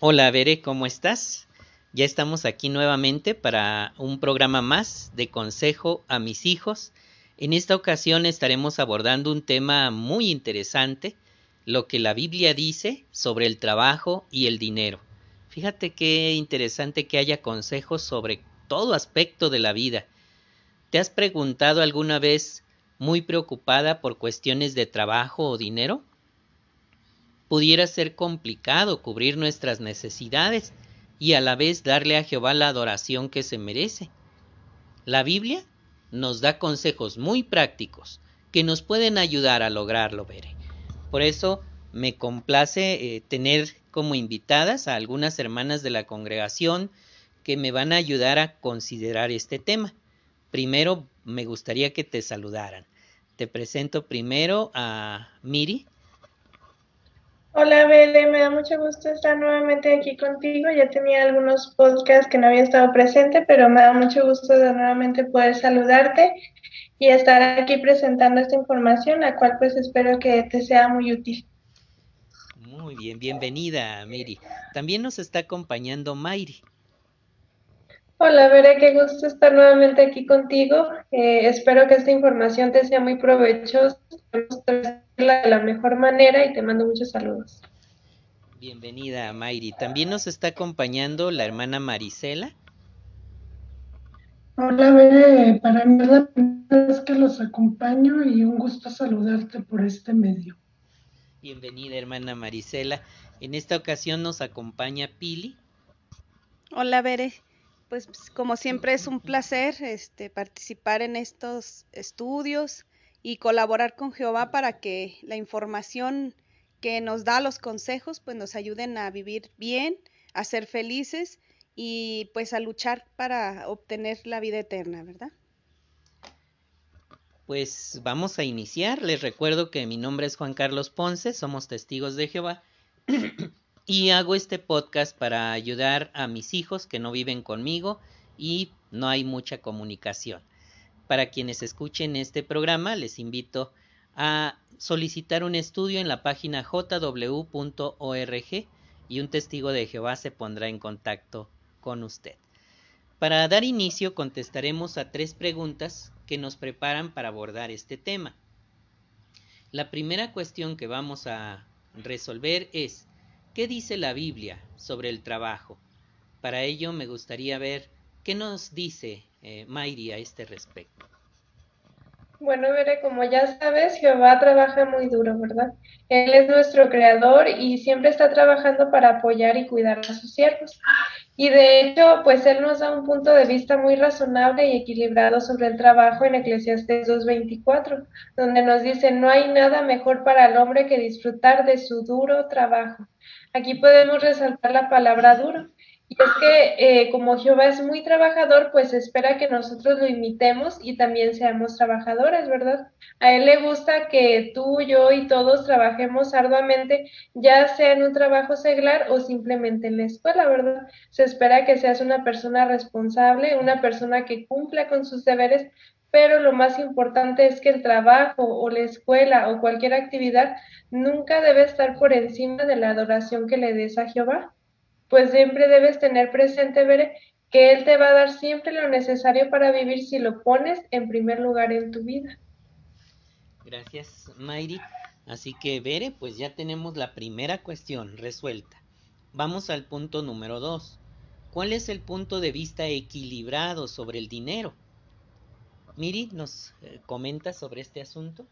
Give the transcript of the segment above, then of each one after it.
Hola, Bere, ¿cómo estás? Ya estamos aquí nuevamente para un programa más de consejo a mis hijos. En esta ocasión estaremos abordando un tema muy interesante, lo que la Biblia dice sobre el trabajo y el dinero. Fíjate qué interesante que haya consejos sobre todo aspecto de la vida. ¿Te has preguntado alguna vez muy preocupada por cuestiones de trabajo o dinero? Pudiera ser complicado cubrir nuestras necesidades y a la vez darle a Jehová la adoración que se merece. La Biblia nos da consejos muy prácticos que nos pueden ayudar a lograrlo, Bere. Por eso me complace eh, tener como invitadas a algunas hermanas de la congregación que me van a ayudar a considerar este tema. Primero me gustaría que te saludaran. Te presento primero a Miri. Hola Bele, me da mucho gusto estar nuevamente aquí contigo. Ya tenía algunos podcasts que no había estado presente, pero me da mucho gusto de nuevamente poder saludarte y estar aquí presentando esta información, la cual pues espero que te sea muy útil. Muy bien, bienvenida Miri. También nos está acompañando Mayri. Hola, Bere, qué gusto estar nuevamente aquí contigo. Eh, espero que esta información te sea muy provechosa de la mejor manera y te mando muchos saludos. Bienvenida, Mayri. También nos está acompañando la hermana Marisela. Hola, Bere. Para mí es la primera vez que los acompaño y un gusto saludarte por este medio. Bienvenida, hermana Marisela. En esta ocasión nos acompaña Pili. Hola, Bere. Pues como siempre es un placer este, participar en estos estudios y colaborar con Jehová para que la información que nos da los consejos pues nos ayuden a vivir bien, a ser felices y pues a luchar para obtener la vida eterna, ¿verdad? Pues vamos a iniciar. Les recuerdo que mi nombre es Juan Carlos Ponce, somos testigos de Jehová y hago este podcast para ayudar a mis hijos que no viven conmigo y no hay mucha comunicación. Para quienes escuchen este programa, les invito a solicitar un estudio en la página jw.org y un testigo de Jehová se pondrá en contacto con usted. Para dar inicio contestaremos a tres preguntas que nos preparan para abordar este tema. La primera cuestión que vamos a resolver es ¿qué dice la Biblia sobre el trabajo? Para ello me gustaría ver qué nos dice eh, Mayri a este respecto? Bueno, Veré, como ya sabes, Jehová trabaja muy duro, ¿verdad? Él es nuestro creador y siempre está trabajando para apoyar y cuidar a sus siervos. Y de hecho, pues Él nos da un punto de vista muy razonable y equilibrado sobre el trabajo en Eclesiastes 2.24, donde nos dice, no hay nada mejor para el hombre que disfrutar de su duro trabajo. Aquí podemos resaltar la palabra duro, y es que eh, como Jehová es muy trabajador, pues espera que nosotros lo imitemos y también seamos trabajadores, ¿verdad? A Él le gusta que tú, yo y todos trabajemos arduamente, ya sea en un trabajo seglar o simplemente en la escuela, ¿verdad? Se espera que seas una persona responsable, una persona que cumpla con sus deberes, pero lo más importante es que el trabajo o la escuela o cualquier actividad nunca debe estar por encima de la adoración que le des a Jehová pues siempre debes tener presente, ver que Él te va a dar siempre lo necesario para vivir si lo pones en primer lugar en tu vida. Gracias, Mayri. Así que, Bere, pues ya tenemos la primera cuestión resuelta. Vamos al punto número dos. ¿Cuál es el punto de vista equilibrado sobre el dinero? Miri, ¿nos eh, comenta sobre este asunto?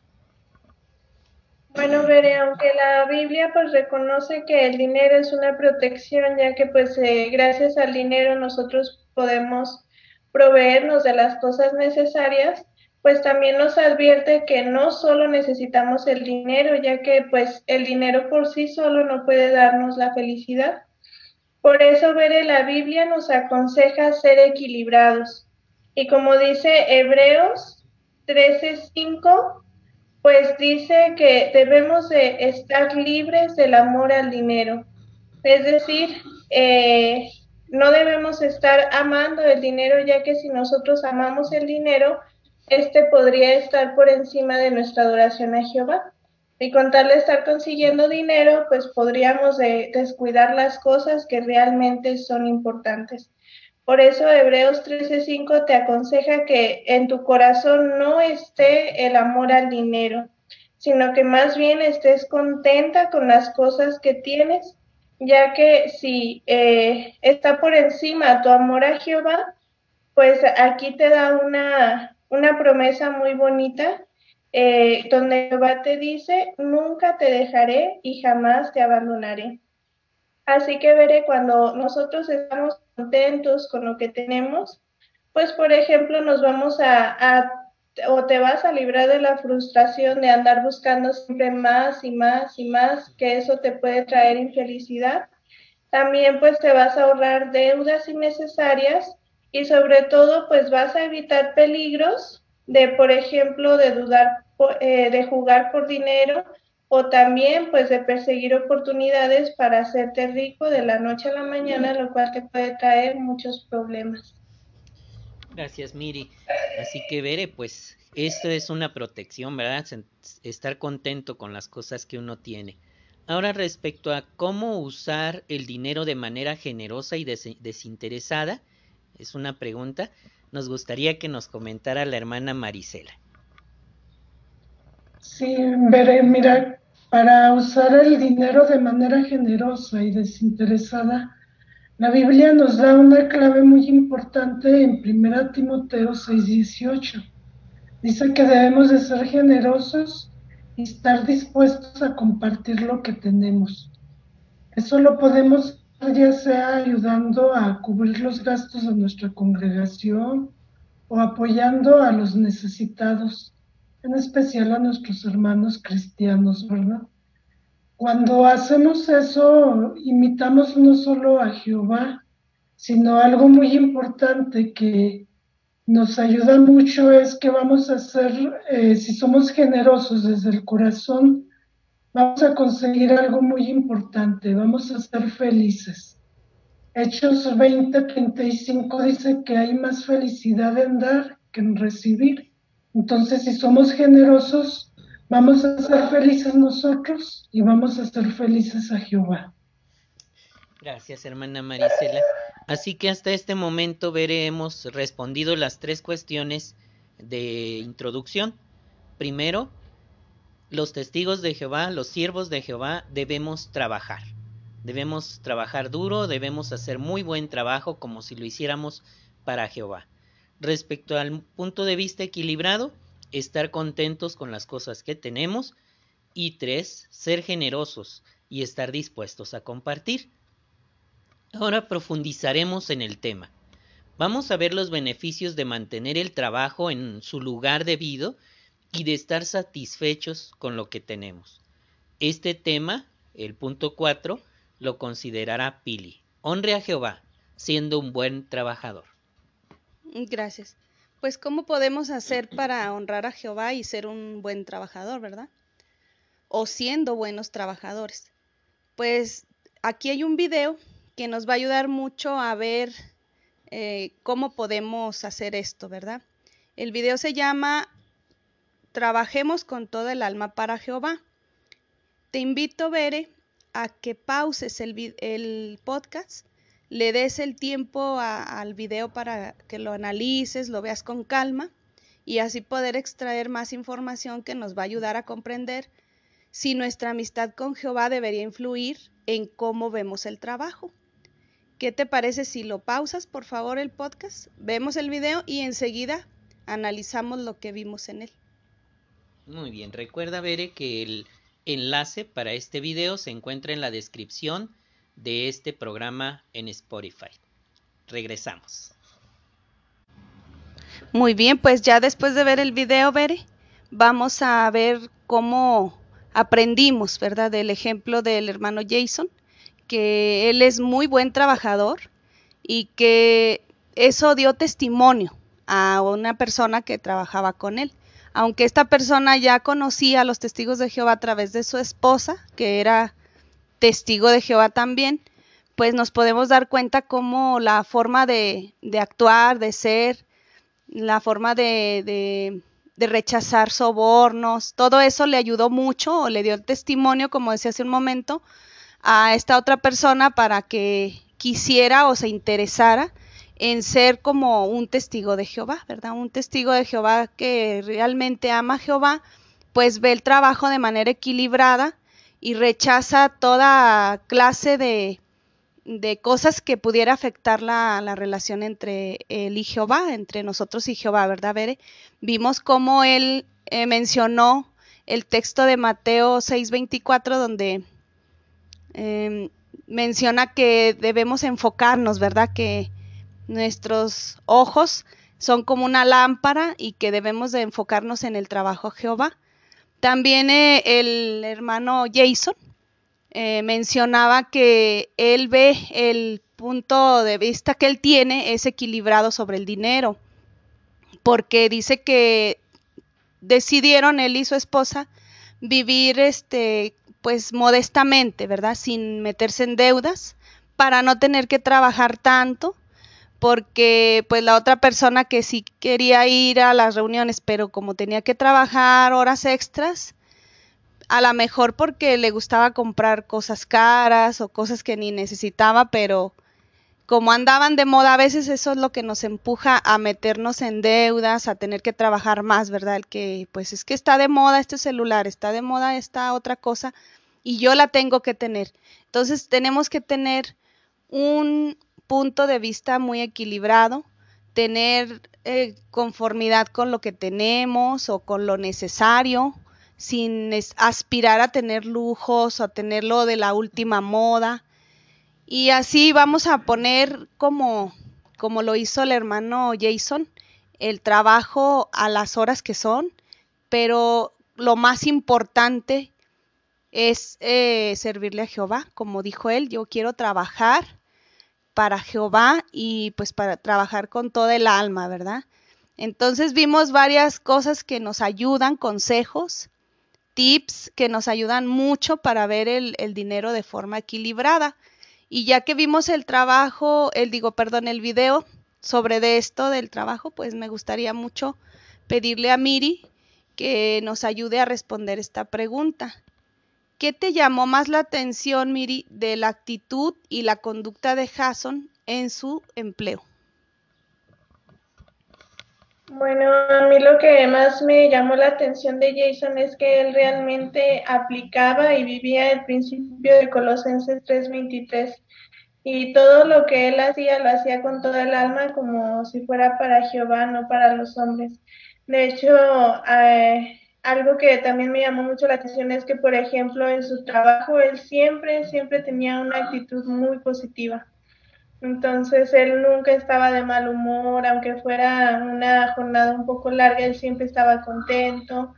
Bueno, veré, aunque la Biblia pues reconoce que el dinero es una protección, ya que pues eh, gracias al dinero nosotros podemos proveernos de las cosas necesarias, pues también nos advierte que no solo necesitamos el dinero, ya que pues el dinero por sí solo no puede darnos la felicidad. Por eso, veré, la Biblia nos aconseja ser equilibrados. Y como dice Hebreos 13:5, pues dice que debemos de estar libres del amor al dinero. Es decir, eh, no debemos estar amando el dinero, ya que si nosotros amamos el dinero, este podría estar por encima de nuestra adoración a Jehová. Y con tal de estar consiguiendo dinero, pues podríamos descuidar las cosas que realmente son importantes. Por eso Hebreos 13:5 te aconseja que en tu corazón no esté el amor al dinero, sino que más bien estés contenta con las cosas que tienes, ya que si eh, está por encima tu amor a Jehová, pues aquí te da una, una promesa muy bonita eh, donde Jehová te dice, nunca te dejaré y jamás te abandonaré. Así que veré cuando nosotros estamos contentos con lo que tenemos, pues por ejemplo nos vamos a, o te vas a librar de la frustración de andar buscando siempre más y más y más, que eso te puede traer infelicidad. También pues te vas a ahorrar deudas innecesarias y sobre todo pues vas a evitar peligros de, por ejemplo, de dudar eh, de jugar por dinero o también pues de perseguir oportunidades para hacerte rico de la noche a la mañana, lo cual te puede traer muchos problemas. Gracias, Miri. Así que veré, pues esto es una protección, ¿verdad? Estar contento con las cosas que uno tiene. Ahora respecto a cómo usar el dinero de manera generosa y desinteresada, es una pregunta. Nos gustaría que nos comentara la hermana Marisela. Sí, veré, mira, para usar el dinero de manera generosa y desinteresada, la Biblia nos da una clave muy importante en 1 Timoteo 6:18. Dice que debemos de ser generosos y estar dispuestos a compartir lo que tenemos. Eso lo podemos ya sea ayudando a cubrir los gastos de nuestra congregación o apoyando a los necesitados en especial a nuestros hermanos cristianos, ¿verdad? Cuando hacemos eso, imitamos no solo a Jehová, sino algo muy importante que nos ayuda mucho es que vamos a hacer, eh, si somos generosos desde el corazón, vamos a conseguir algo muy importante, vamos a ser felices. Hechos 20:35 dice que hay más felicidad en dar que en recibir. Entonces, si somos generosos, vamos a ser felices nosotros y vamos a ser felices a Jehová. Gracias, hermana Marisela. Así que hasta este momento veremos respondido las tres cuestiones de introducción. Primero, los testigos de Jehová, los siervos de Jehová, debemos trabajar. Debemos trabajar duro, debemos hacer muy buen trabajo como si lo hiciéramos para Jehová respecto al punto de vista equilibrado, estar contentos con las cosas que tenemos y tres, ser generosos y estar dispuestos a compartir. Ahora profundizaremos en el tema. Vamos a ver los beneficios de mantener el trabajo en su lugar debido y de estar satisfechos con lo que tenemos. Este tema, el punto 4, lo considerará Pili. Honre a Jehová, siendo un buen trabajador. Gracias. Pues, ¿cómo podemos hacer para honrar a Jehová y ser un buen trabajador, verdad? O siendo buenos trabajadores. Pues aquí hay un video que nos va a ayudar mucho a ver eh, cómo podemos hacer esto, ¿verdad? El video se llama Trabajemos con toda el alma para Jehová. Te invito, Bere, a que pauses el, el podcast le des el tiempo al video para que lo analices, lo veas con calma y así poder extraer más información que nos va a ayudar a comprender si nuestra amistad con Jehová debería influir en cómo vemos el trabajo. ¿Qué te parece si lo pausas, por favor, el podcast? Vemos el video y enseguida analizamos lo que vimos en él. Muy bien, recuerda, Bere, que el enlace para este video se encuentra en la descripción de este programa en Spotify. Regresamos. Muy bien, pues ya después de ver el video, Bere, vamos a ver cómo aprendimos, ¿verdad? Del ejemplo del hermano Jason, que él es muy buen trabajador y que eso dio testimonio a una persona que trabajaba con él. Aunque esta persona ya conocía a los testigos de Jehová a través de su esposa, que era testigo de Jehová también, pues nos podemos dar cuenta cómo la forma de, actuar, de ser, la forma de, de rechazar sobornos, todo eso le ayudó mucho o le dio el testimonio, como decía hace un momento, a esta otra persona para que quisiera o se interesara en ser como un testigo de Jehová, ¿verdad? Un testigo de Jehová que realmente ama a Jehová, pues ve el trabajo de manera equilibrada y rechaza toda clase de, de cosas que pudiera afectar la, la, relación entre él y Jehová, entre nosotros y Jehová, ¿verdad, Bere? Vimos cómo él eh, mencionó el texto de Mateo 6:24 donde eh, menciona que debemos enfocarnos, ¿verdad? Que nuestros ojos son como una lámpara y que debemos de enfocarnos en el trabajo Jehová. También eh, el hermano Jason eh, mencionaba que él ve el punto de vista que él tiene es equilibrado sobre el dinero, porque dice que decidieron él y su esposa vivir este pues modestamente, ¿verdad? Sin meterse en deudas para no tener que trabajar tanto porque pues la otra persona que sí quería ir a las reuniones, pero como tenía que trabajar horas extras, a lo mejor porque le gustaba comprar cosas caras o cosas que ni necesitaba, pero como andaban de moda, a veces eso es lo que nos empuja a meternos en deudas, a tener que trabajar más, ¿verdad? El que pues es que está de moda este celular, está de moda esta otra cosa y yo la tengo que tener. Entonces tenemos que tener un, punto de vista muy equilibrado, tener eh, conformidad con lo que tenemos o con lo necesario, sin aspirar a tener lujos o a tenerlo de la última moda. Y así vamos a poner como, como lo hizo el hermano Jason, el trabajo a las horas que son, pero lo más importante es eh, servirle a Jehová, como dijo él, yo quiero trabajar para Jehová y pues para trabajar con toda el alma, ¿verdad? Entonces vimos varias cosas que nos ayudan, consejos, tips que nos ayudan mucho para ver el, dinero de forma equilibrada. Y ya que vimos el trabajo, el digo, perdón, el video sobre de esto del trabajo, pues me gustaría mucho pedirle a Miri que nos ayude a responder esta pregunta. ¿Qué te llamó más la atención, Miri, de la actitud y la conducta de Jason en su empleo? Bueno, a mí lo que más me llamó la atención de Jason es que él realmente aplicaba y vivía el principio de Colosenses 3:23 y todo lo que él hacía lo hacía con toda el alma como si fuera para Jehová, no para los hombres. De hecho, eh, algo que también me llamó mucho la atención es que, por ejemplo, en su trabajo él siempre, siempre tenía una actitud muy positiva. Entonces él nunca estaba de mal humor, aunque fuera una jornada un poco larga, él siempre estaba contento.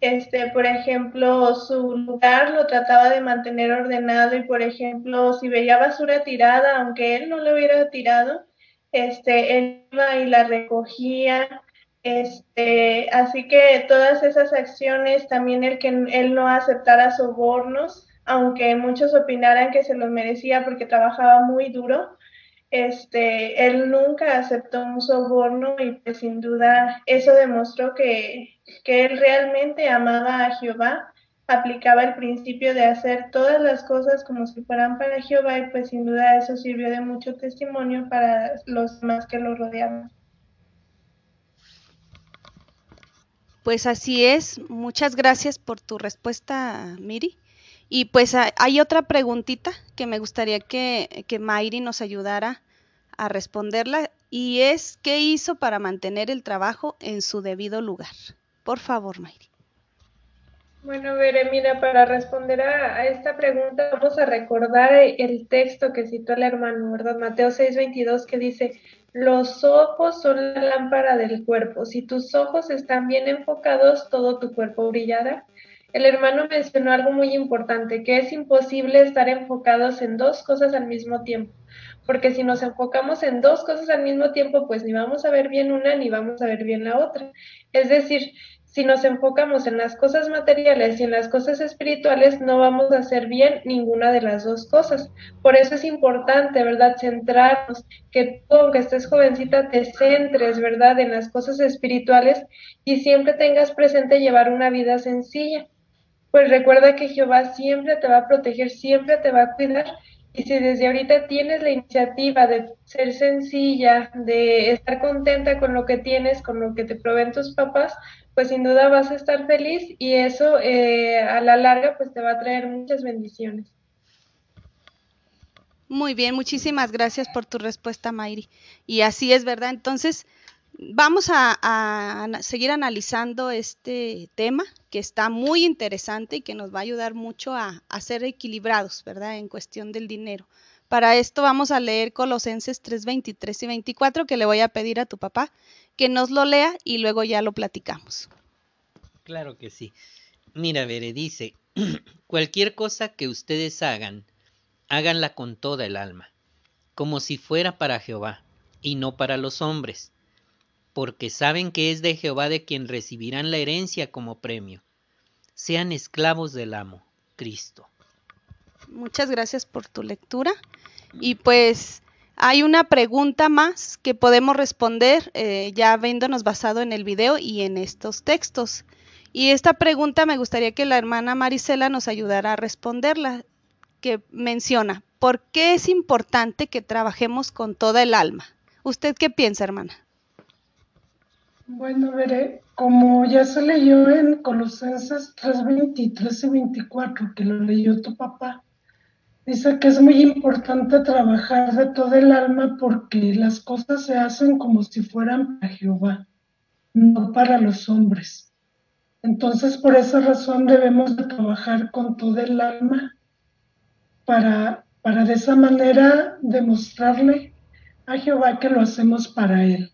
Este, por ejemplo, su lugar lo trataba de mantener ordenado y, por ejemplo, si veía basura tirada, aunque él no lo hubiera tirado, este, él iba y la recogía este, así que todas esas acciones, también el que él no aceptara sobornos, aunque muchos opinaran que se los merecía porque trabajaba muy duro, este, él nunca aceptó un soborno y pues sin duda eso demostró que, él realmente amaba a Jehová, aplicaba el principio de hacer todas las cosas como si fueran para Jehová y pues sin duda eso sirvió de mucho testimonio para los demás que lo rodeaban. Pues así es. Muchas gracias por tu respuesta, Miri. Y pues hay otra preguntita que me gustaría que, que Mayri nos ayudara a responderla y es ¿qué hizo para mantener el trabajo en su debido lugar? Por favor, Mayri. Bueno, Bere, mira, para responder a, esta pregunta vamos a recordar el texto que citó el hermano, ¿verdad? Mateo 6:22 que dice, los ojos son la lámpara del cuerpo. Si tus ojos están bien enfocados, todo tu cuerpo brillará. El hermano mencionó algo muy importante, que es imposible estar enfocados en dos cosas al mismo tiempo, porque si nos enfocamos en dos cosas al mismo tiempo, pues ni vamos a ver bien una ni vamos a ver bien la otra. Es decir, si nos enfocamos en las cosas materiales y en las cosas espirituales, no vamos a hacer bien ninguna de las dos cosas. Por eso es importante, ¿verdad? Centrarnos, que tú, aunque estés jovencita, te centres, ¿verdad? En las cosas espirituales y siempre tengas presente llevar una vida sencilla. Pues recuerda que Jehová siempre te va a proteger, siempre te va a cuidar. Y si desde ahorita tienes la iniciativa de ser sencilla, de estar contenta con lo que tienes, con lo que te proveen tus papás, pues sin duda vas a estar feliz y eso eh, a la larga pues te va a traer muchas bendiciones. Muy bien, muchísimas gracias por tu respuesta, Mayri. Y así es, ¿verdad? Entonces, vamos a, seguir analizando este tema que está muy interesante y que nos va a ayudar mucho a, a ser equilibrados, ¿verdad? En cuestión del dinero. Para esto vamos a leer Colosenses 3, 23 y 24, que le voy a pedir a tu papá que nos lo lea y luego ya lo platicamos. Claro que sí. Mira, Bere dice, cualquier cosa que ustedes hagan, háganla con toda el alma, como si fuera para Jehová y no para los hombres, porque saben que es de Jehová de quien recibirán la herencia como premio. Sean esclavos del amo, Cristo. Muchas gracias por tu lectura. Y pues hay una pregunta más que podemos responder eh, ya habiéndonos basado en el video y en estos textos. Y esta pregunta me gustaría que la hermana Marisela nos ayudara a responderla, que menciona, ¿por qué es importante que trabajemos con toda el alma? ¿Usted qué piensa, hermana? Bueno, veré, como ya se leyó en Colosenses 3, 23 y 24, que lo leyó tu papá, Dice que es muy importante trabajar de todo el alma porque las cosas se hacen como si fueran para Jehová, no para los hombres. Entonces, por esa razón debemos de trabajar con todo el alma para, para de esa manera demostrarle a Jehová que lo hacemos para Él.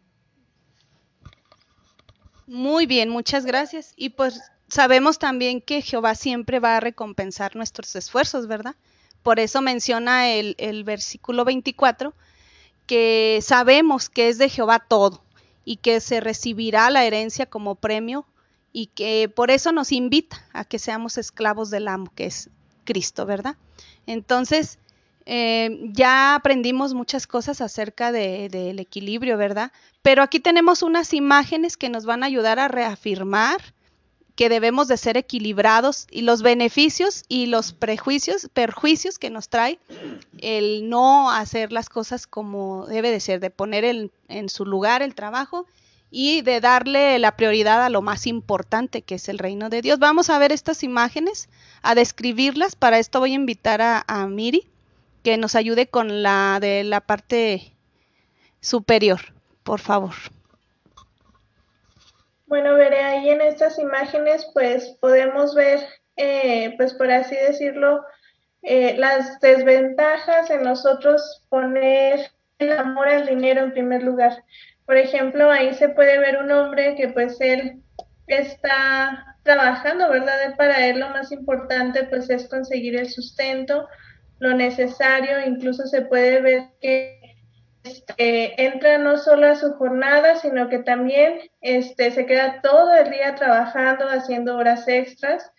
Muy bien, muchas gracias. Y pues sabemos también que Jehová siempre va a recompensar nuestros esfuerzos, ¿verdad? Por eso menciona el, versículo 24, que sabemos que es de Jehová todo y que se recibirá la herencia como premio y que por eso nos invita a que seamos esclavos del amo, que es Cristo, ¿verdad? Entonces, eh, ya aprendimos muchas cosas acerca del de, equilibrio, ¿verdad? Pero aquí tenemos unas imágenes que nos van a ayudar a reafirmar que debemos de ser equilibrados y los beneficios y los prejuicios, perjuicios que nos trae el no hacer las cosas como debe de ser, de poner en su lugar el trabajo y de darle la prioridad a lo más importante que es el reino de Dios. Vamos a ver estas imágenes, a describirlas. Para esto voy a invitar a Miri que nos ayude con la de la parte superior, por favor. Bueno, veré ahí en estas imágenes, pues podemos ver, eh, pues por así decirlo, eh, las desventajas en nosotros poner el amor al dinero en primer lugar. Por ejemplo, ahí se puede ver un hombre que pues él está trabajando, ¿verdad? Para él lo más importante pues es conseguir el sustento, lo necesario, incluso se puede ver que este, entra no solo a su jornada, sino que también este, se queda todo el día trabajando, haciendo horas extras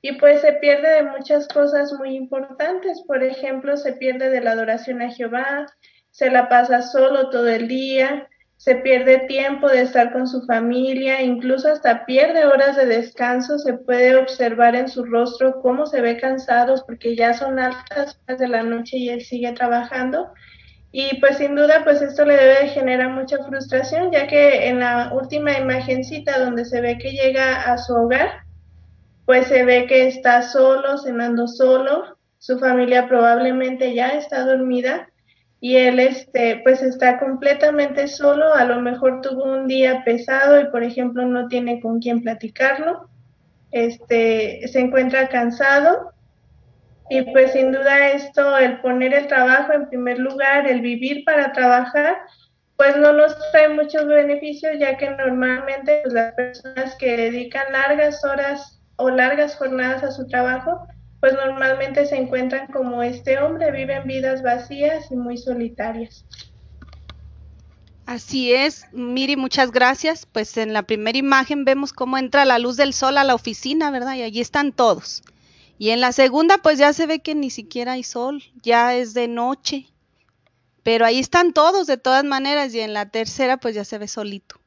y pues se pierde de muchas cosas muy importantes. Por ejemplo, se pierde de la adoración a Jehová, se la pasa solo todo el día, se pierde tiempo de estar con su familia, incluso hasta pierde horas de descanso, se puede observar en su rostro cómo se ve cansado porque ya son altas horas de la noche y él sigue trabajando. Y pues sin duda, pues esto le debe generar mucha frustración, ya que en la última imagencita donde se ve que llega a su hogar, pues se ve que está solo, cenando solo, su familia probablemente ya está dormida y él este pues está completamente solo, a lo mejor tuvo un día pesado y por ejemplo no tiene con quién platicarlo. Este se encuentra cansado y pues sin duda esto, el poner el trabajo en primer lugar, el vivir para trabajar, pues no nos trae muchos beneficios, ya que normalmente pues, las personas que dedican largas horas o largas jornadas a su trabajo, pues normalmente se encuentran como este hombre, viven vidas vacías y muy solitarias. Así es, Miri, muchas gracias. Pues en la primera imagen vemos cómo entra la luz del sol a la oficina, ¿verdad? Y allí están todos. Y en la segunda, pues ya se ve que ni siquiera hay sol, ya es de noche. Pero ahí están todos de todas maneras. Y en la tercera, pues ya se ve solito.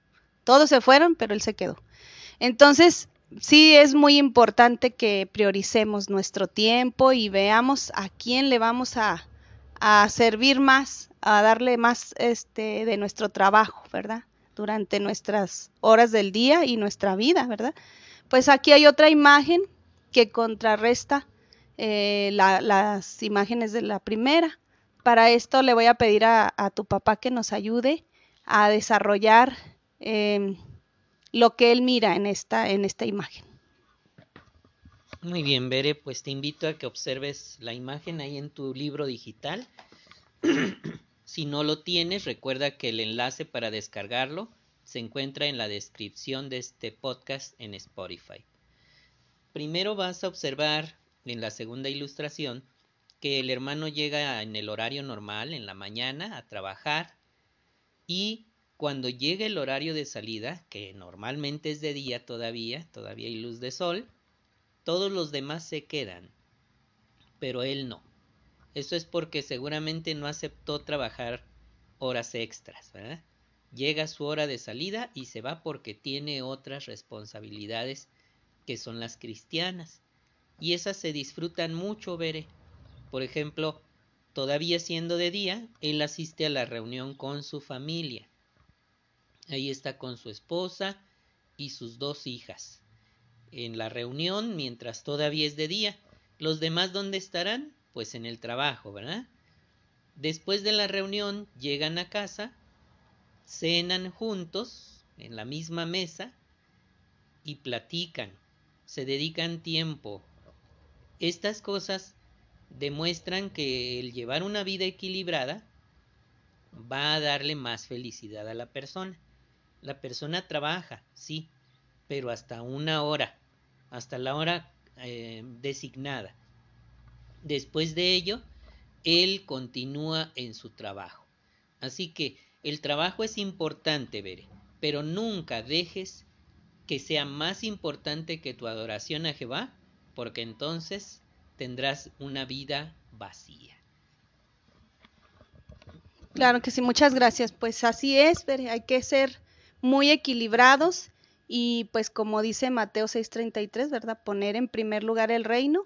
Todos se fueron, pero él se quedó. Entonces, sí es muy importante que prioricemos nuestro tiempo y veamos a quién le vamos a, a servir más, a darle más este de nuestro trabajo, ¿verdad? Durante nuestras horas del día y nuestra vida, ¿verdad? Pues aquí hay otra imagen que contrarresta eh, las imágenes de la primera. Para esto le voy a pedir a, tu papá que nos ayude a desarrollar em, lo que él mira en esta, en esta imagen. Muy bien, Bere, pues te invito a que observes la imagen ahí en tu libro digital. si no lo tienes, recuerda que el enlace para descargarlo se encuentra en la descripción de este podcast en Spotify. Primero vas a observar en la segunda ilustración que el hermano llega en el horario normal, en la mañana, a trabajar y cuando llega el horario de salida, que normalmente es de día todavía, todavía hay luz de sol, todos los demás se quedan, pero él no. Eso es porque seguramente no aceptó trabajar horas extras. Llega su hora de salida y se va porque tiene otras responsabilidades que son las cristianas. Y esas se disfrutan mucho, veré. Por ejemplo, todavía siendo de día, él asiste a la reunión con su familia. Ahí está con su esposa y sus dos hijas en la reunión mientras todavía es de día. Los demás, ¿dónde estarán? Pues en el trabajo, ¿verdad? Después de la reunión llegan a casa, cenan juntos en la misma mesa y platican, se dedican tiempo. Estas cosas demuestran que el llevar una vida equilibrada va a darle más felicidad a la persona. La persona trabaja, sí, pero hasta una hora hasta la hora eh, designada. Después de ello, él continúa en su trabajo. Así que el trabajo es importante, Bere, pero nunca dejes que sea más importante que tu adoración a Jehová, porque entonces tendrás una vida vacía. Claro que sí, muchas gracias. Pues así es, hay que ser muy equilibrados y pues como dice Mateo 6:33, ¿verdad? Poner en primer lugar el reino.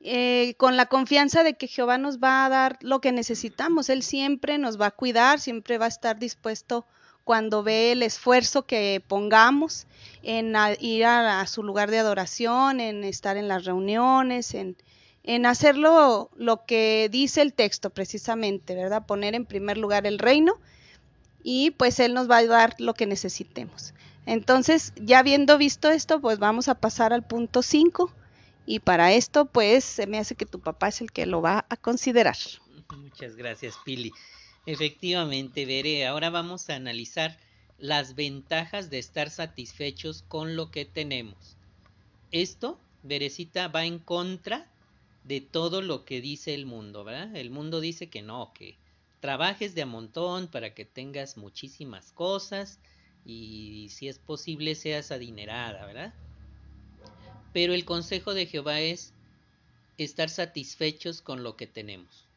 Eh, con la confianza de que Jehová nos va a dar lo que necesitamos. Él siempre nos va a cuidar, siempre va a estar dispuesto cuando ve el esfuerzo que pongamos en ir a, su lugar de adoración, en estar en las reuniones, en, en hacerlo lo que dice el texto precisamente, ¿verdad? Poner en primer lugar el reino y pues Él nos va a dar lo que necesitemos. Entonces, ya habiendo visto esto, pues vamos a pasar al punto 5 y para esto, pues se me hace que tu papá es el que lo va a considerar. Muchas gracias, Pili. Efectivamente, Veré, ahora vamos a analizar las ventajas de estar satisfechos con lo que tenemos. Esto, Verecita, va en contra de todo lo que dice el mundo, ¿verdad? El mundo dice que no, que trabajes de a montón para que tengas muchísimas cosas, y si es posible seas adinerada, ¿verdad? Pero el consejo de Jehová es estar satisfechos con lo que tenemos.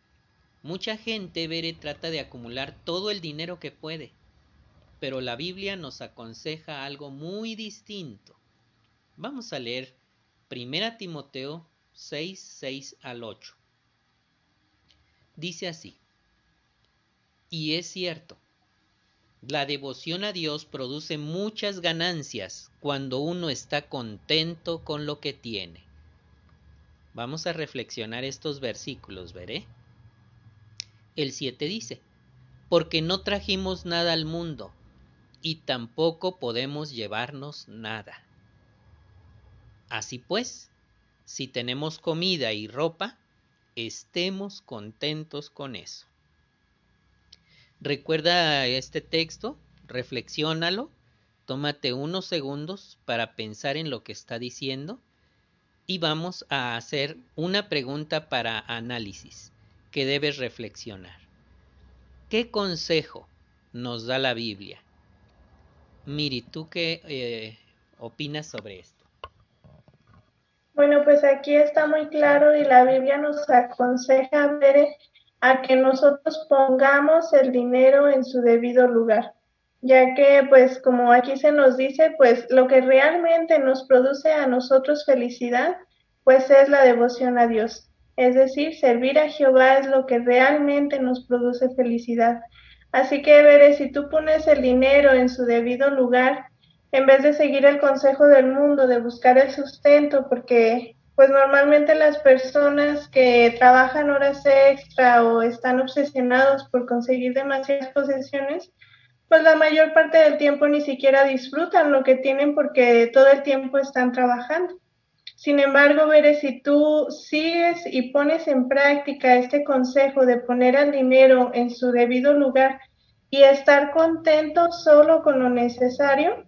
Mucha gente, Bere, trata de acumular todo el dinero que puede, pero la Biblia nos aconseja algo muy distinto. Vamos a leer 1 Timoteo 6, 6 al 8. Dice así, y es cierto, la devoción a Dios produce muchas ganancias cuando uno está contento con lo que tiene. Vamos a reflexionar estos versículos, veré. El 7 dice, porque no trajimos nada al mundo y tampoco podemos llevarnos nada. Así pues, si tenemos comida y ropa, estemos contentos con eso. Recuerda este texto, reflexiónalo, tómate unos segundos para pensar en lo que está diciendo y vamos a hacer una pregunta para análisis que debes reflexionar. ¿Qué consejo nos da la Biblia. Miri, ¿tú qué eh, opinas sobre esto? Bueno, pues aquí está muy claro y la Biblia nos aconseja ver a que nosotros pongamos el dinero en su debido lugar, ya que pues como aquí se nos dice, pues lo que realmente nos produce a nosotros felicidad, pues es la devoción a Dios. Es decir, servir a Jehová es lo que realmente nos produce felicidad. Así que, veré, si tú pones el dinero en su debido lugar, en vez de seguir el consejo del mundo, de buscar el sustento, porque pues normalmente las personas que trabajan horas extra o están obsesionados por conseguir demasiadas posesiones, pues la mayor parte del tiempo ni siquiera disfrutan lo que tienen porque todo el tiempo están trabajando. Sin embargo, veré si tú sigues y pones en práctica este consejo de poner el dinero en su debido lugar y estar contento solo con lo necesario,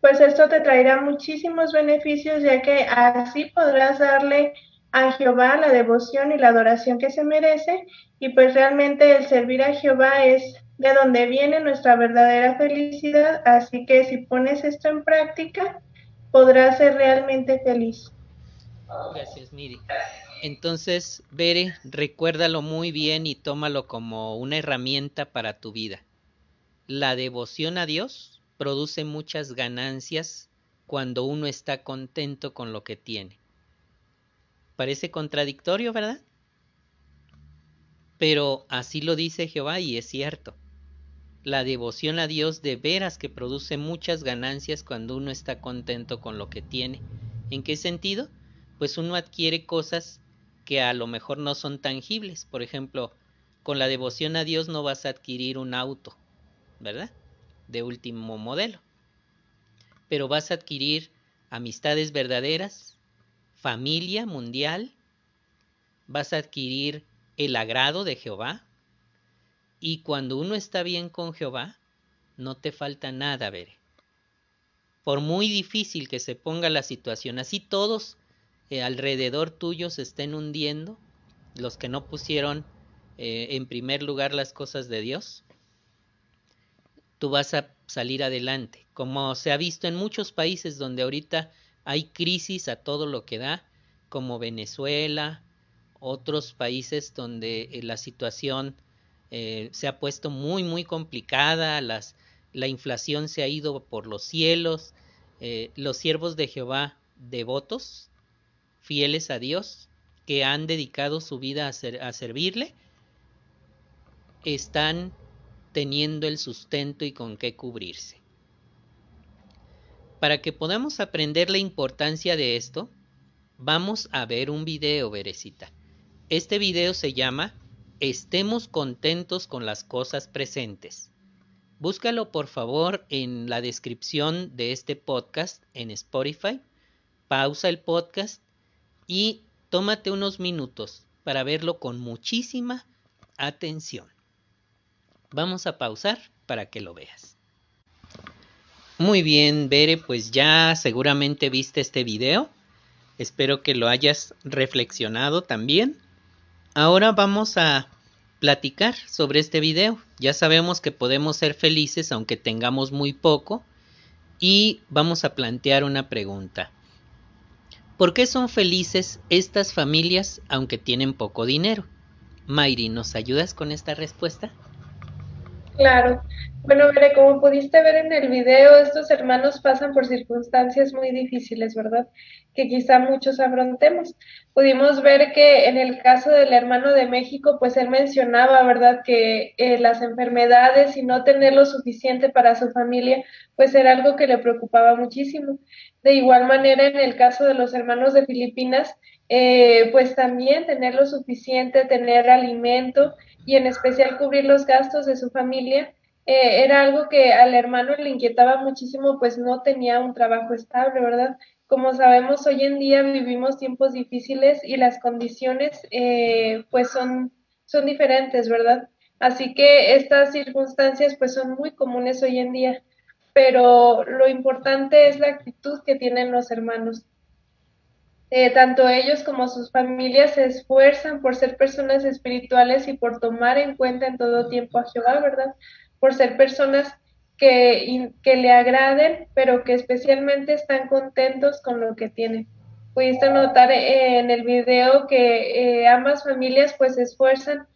pues esto te traerá muchísimos beneficios ya que así podrás darle a Jehová la devoción y la adoración que se merece. Y pues realmente el servir a Jehová es de donde viene nuestra verdadera felicidad, así que si pones esto en práctica, podrás ser realmente feliz. Gracias, Miri. Entonces, Bere, recuérdalo muy bien y tómalo como una herramienta para tu vida. La devoción a Dios produce muchas ganancias cuando uno está contento con lo que tiene. Parece contradictorio, ¿verdad? Pero así lo dice Jehová y es cierto. La devoción a Dios de veras que produce muchas ganancias cuando uno está contento con lo que tiene. ¿En qué sentido? Pues uno adquiere cosas que a lo mejor no son tangibles. Por ejemplo, con la devoción a Dios no vas a adquirir un auto, ¿verdad? de último modelo. Pero vas a adquirir amistades verdaderas, familia mundial, vas a adquirir el agrado de Jehová. Y cuando uno está bien con Jehová, no te falta nada, ver. Por muy difícil que se ponga la situación, así todos eh, alrededor tuyo se estén hundiendo, los que no pusieron eh, en primer lugar las cosas de Dios, tú vas a salir adelante, como se ha visto en muchos países donde ahorita hay crisis a todo lo que da, como Venezuela, otros países donde eh, la situación eh, se ha puesto muy, muy complicada, la inflación se ha ido por los cielos, eh, los siervos de Jehová devotos, fieles a Dios, que han dedicado su vida a, servirle, están teniendo el sustento y con qué cubrirse. Para que podamos aprender la importancia de esto, vamos a ver un video, Berecita. Este video se llama Estemos contentos con las cosas presentes. Búscalo por favor en la descripción de este podcast en Spotify. Pausa el podcast y tómate unos minutos para verlo con muchísima atención. Vamos a pausar para que lo veas. Muy bien, Bere, pues ya seguramente viste este video. Espero que lo hayas reflexionado también. Ahora vamos a platicar sobre este video. Ya sabemos que podemos ser felices aunque tengamos muy poco. Y vamos a plantear una pregunta. ¿Por qué son felices estas familias aunque tienen poco dinero? Mayri, ¿nos ayudas con esta respuesta? Claro. Bueno, Bere, como pudiste ver en el video, estos hermanos pasan por circunstancias muy difíciles, ¿verdad? Que quizá muchos afrontemos. Pudimos ver que en el caso del hermano de México, pues él mencionaba, ¿verdad?, que eh, las enfermedades y no tener lo suficiente para su familia, pues era algo que le preocupaba muchísimo. De igual manera, en el caso de los hermanos de Filipinas, eh, pues también tener lo suficiente, tener alimento y en especial cubrir los gastos de su familia, eh, era algo que al hermano le inquietaba muchísimo, pues no tenía un trabajo estable, ¿verdad? Como sabemos, hoy en día vivimos tiempos difíciles y las condiciones eh, pues son, son diferentes, ¿verdad? Así que estas circunstancias pues son muy comunes hoy en día, pero lo importante es la actitud que tienen los hermanos. Eh, tanto ellos como sus familias se esfuerzan por ser personas espirituales y por tomar en cuenta en todo tiempo a Jehová, ¿verdad? por ser personas que, le agraden, pero que especialmente están contentos con lo que tienen. Pudiste notar eh, en el video que eh, ambas familias pues se esfuerzan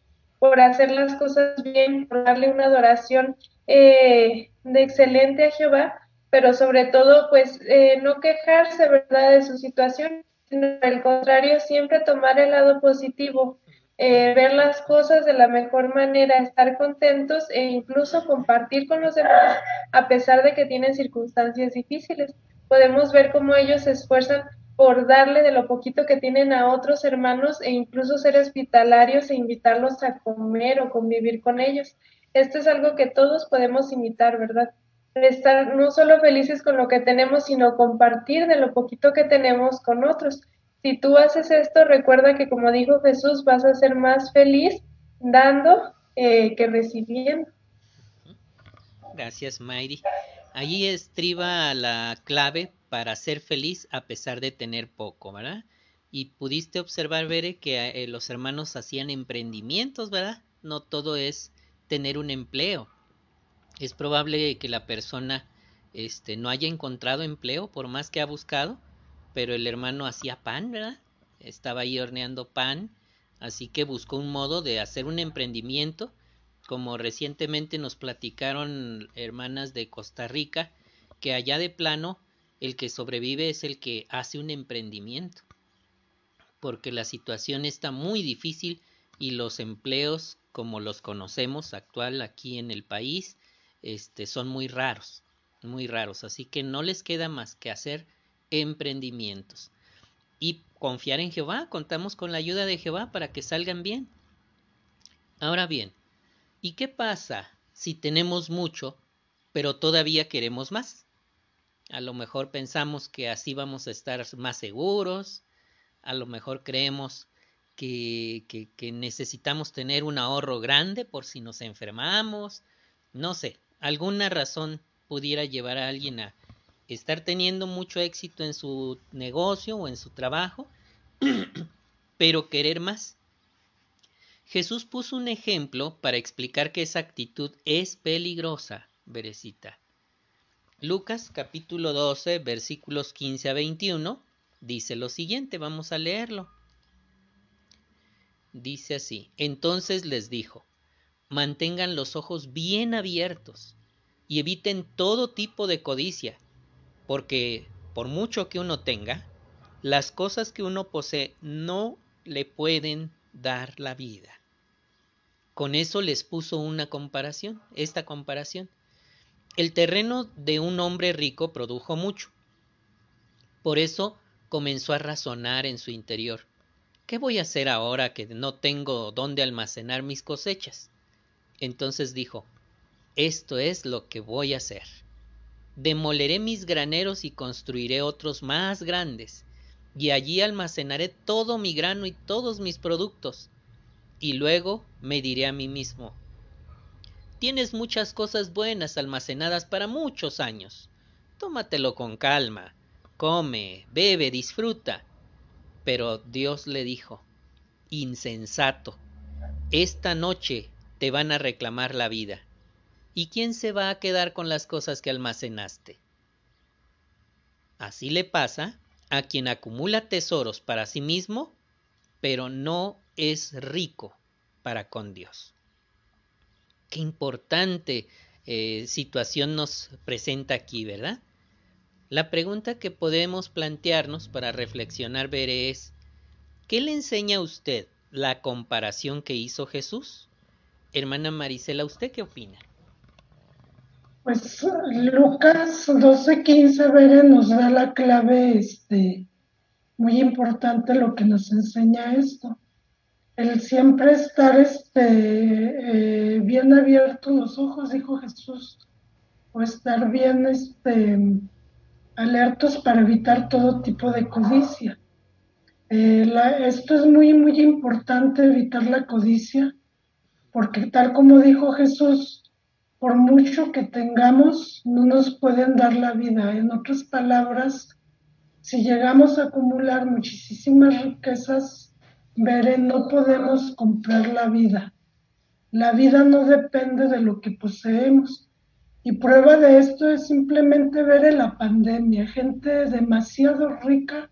por hacer las cosas bien, por darle una adoración eh, de excelente a Jehová, pero sobre todo pues no quejarse, ¿verdad?, de su situación, sino al contrario, siempre tomar el lado positivo, eh, ver las cosas de la mejor manera, estar contentos e incluso compartir con los demás a pesar de que tienen circunstancias difíciles. Podemos ver cómo ellos se esfuerzan por darle de lo poquito que tienen a otros hermanos e incluso ser hospitalarios e invitarlos a comer o convivir con ellos. Esto es algo que todos podemos imitar, ¿verdad? Estar no solo felices con lo que tenemos, sino compartir de lo poquito que tenemos con otros. Si tú haces esto, recuerda que como dijo Jesús, vas a ser más feliz dando eh, que recibiendo. Gracias, Mayri. Allí estriba la clave para ser feliz a pesar de tener poco, ¿verdad? Y pudiste observar, Bere, que eh, los hermanos hacían emprendimientos, ¿verdad? No todo es tener un empleo. Es probable que la persona este, no haya encontrado empleo por más que ha buscado, pero el hermano hacía pan, ¿verdad? Estaba ahí horneando pan, así que buscó un modo de hacer un emprendimiento, como recientemente nos platicaron hermanas de Costa Rica, que allá de plano el que sobrevive es el que hace un emprendimiento, porque la situación está muy difícil y los empleos como los conocemos actual aquí en el país este son muy raros, muy raros, así que no les queda más que hacer emprendimientos. Y confiar en Jehová, contamos con la ayuda de Jehová para que salgan bien. Ahora bien, ¿y qué pasa si tenemos mucho, pero todavía queremos más? A lo mejor pensamos que así vamos a estar más seguros, a lo mejor creemos que, que, que, necesitamos tener un ahorro grande por si nos enfermamos, no sé, alguna razón pudiera llevar a alguien a, estar teniendo mucho éxito en su negocio o en su trabajo, pero querer más. Jesús puso un ejemplo para explicar que esa actitud es peligrosa, Berecita. Lucas capítulo 12 versículos 15 a 21 dice lo siguiente, vamos a leerlo. Dice así, entonces les dijo, mantengan los ojos bien abiertos y eviten todo tipo de codicia porque por mucho que uno tenga, las cosas que uno posee no le pueden dar la vida. Con eso les puso una comparación, esta comparación. El terreno de un hombre rico produjo mucho. Por eso comenzó a razonar en su interior. ¿Qué voy a hacer ahora que no tengo dónde almacenar mis cosechas? Entonces dijo, esto es lo que voy a hacer demoleré mis graneros y construiré otros más grandes, y allí almacenaré todo mi grano y todos mis productos. Y luego me diré a mí mismo, tienes muchas cosas buenas almacenadas para muchos años. Tómatelo con calma, come, bebe, disfruta. Pero Dios le dijo, insensato, esta noche te van a reclamar la vida ¿Y quién se va a quedar con las cosas que almacenaste? Así le pasa a quien acumula tesoros para sí mismo, pero no es rico para con Dios. Qué importante eh, situación nos presenta aquí, ¿verdad? La pregunta que podemos plantearnos para reflexionar ver es, ¿qué le enseña a usted la comparación que hizo Jesús? Hermana Marisela, ¿usted qué opina? Pues Lucas 12:15, Bere, nos da la clave este, muy importante lo que nos enseña esto. El siempre estar este, eh, bien abiertos los ojos, dijo Jesús, o estar bien este, alertos para evitar todo tipo de codicia. Eh, esto es muy, muy importante, evitar la codicia, porque tal como dijo Jesús, por mucho que tengamos, no nos pueden dar la vida. En otras palabras, si llegamos a acumular muchísimas riquezas, veré, no podemos comprar la vida. La vida no depende de lo que poseemos. Y prueba de esto es simplemente ver en la pandemia, gente demasiado rica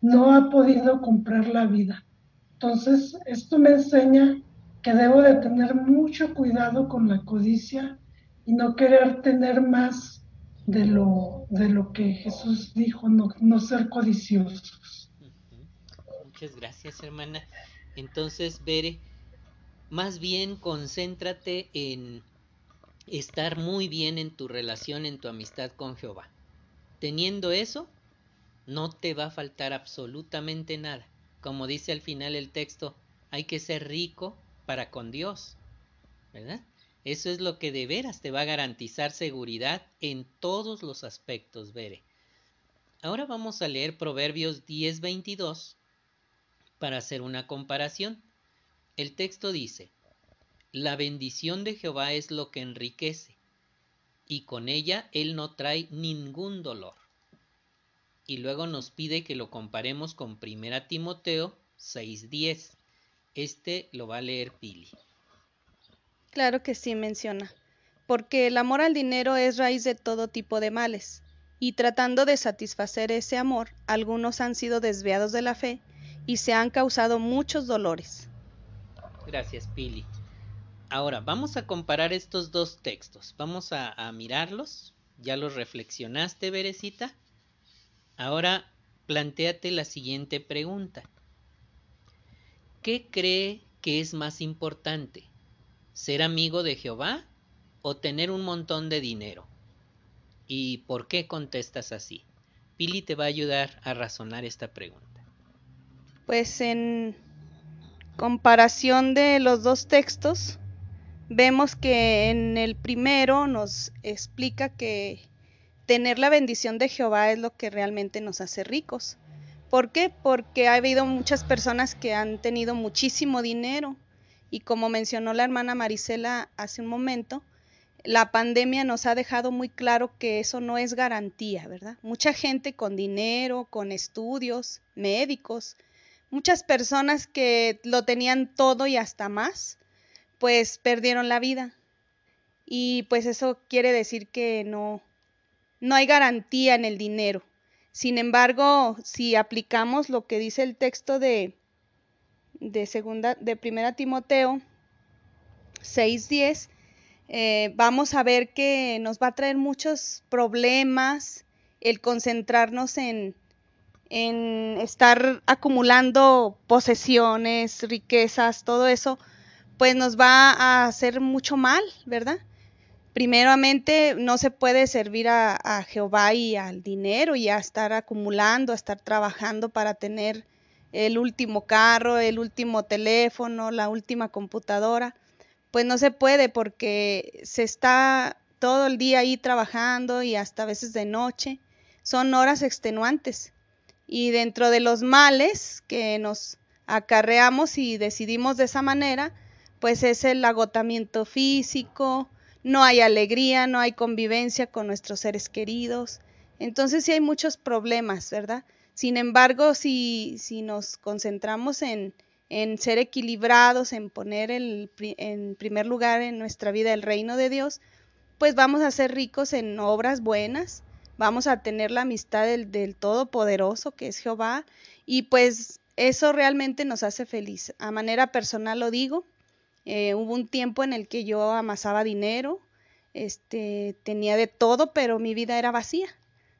no ha podido comprar la vida. Entonces, esto me enseña que debo de tener mucho cuidado con la codicia y no querer tener más de lo, de lo que Jesús dijo, no, no ser codiciosos. Muchas gracias, hermana. Entonces, Bere, más bien concéntrate en estar muy bien en tu relación, en tu amistad con Jehová. Teniendo eso, no te va a faltar absolutamente nada. Como dice al final el texto, hay que ser rico para con Dios. ¿Verdad? Eso es lo que de veras te va a garantizar seguridad en todos los aspectos, Bere. Ahora vamos a leer Proverbios 10:22 para hacer una comparación. El texto dice, La bendición de Jehová es lo que enriquece, y con ella él no trae ningún dolor. Y luego nos pide que lo comparemos con 1 Timoteo 6:10. Este lo va a leer Pili. Claro que sí menciona, porque el amor al dinero es raíz de todo tipo de males, y tratando de satisfacer ese amor, algunos han sido desviados de la fe y se han causado muchos dolores. Gracias, Pili. Ahora, vamos a comparar estos dos textos. Vamos a, a mirarlos. ¿Ya los reflexionaste, Berecita? Ahora, planteate la siguiente pregunta. ¿Qué cree que es más importante? ¿Ser amigo de Jehová o tener un montón de dinero? ¿Y por qué contestas así? Pili te va a ayudar a razonar esta pregunta. Pues en comparación de los dos textos, vemos que en el primero nos explica que tener la bendición de Jehová es lo que realmente nos hace ricos. ¿Por qué? Porque ha habido muchas personas que han tenido muchísimo dinero y como mencionó la hermana Marisela hace un momento, la pandemia nos ha dejado muy claro que eso no es garantía, ¿verdad? Mucha gente con dinero, con estudios, médicos, muchas personas que lo tenían todo y hasta más, pues perdieron la vida. Y pues eso quiere decir que no, no hay garantía en el dinero. Sin embargo, si aplicamos lo que dice el texto de de segunda de primera Timoteo 6:10 eh, vamos a ver que nos va a traer muchos problemas el concentrarnos en en estar acumulando posesiones, riquezas, todo eso, pues nos va a hacer mucho mal, ¿verdad? Primeramente, no se puede servir a, a Jehová y al dinero y a estar acumulando, a estar trabajando para tener el último carro, el último teléfono, la última computadora, pues no se puede porque se está todo el día ahí trabajando y hasta a veces de noche. Son horas extenuantes. Y dentro de los males que nos acarreamos y decidimos de esa manera, pues es el agotamiento físico, no hay alegría, no hay convivencia con nuestros seres queridos. Entonces sí hay muchos problemas, ¿verdad? Sin embargo, si, si nos concentramos en, en ser equilibrados, en poner el, en primer lugar en nuestra vida el reino de Dios, pues vamos a ser ricos en obras buenas, vamos a tener la amistad del, del Todopoderoso, que es Jehová, y pues eso realmente nos hace feliz. A manera personal lo digo, eh, hubo un tiempo en el que yo amasaba dinero, este, tenía de todo, pero mi vida era vacía.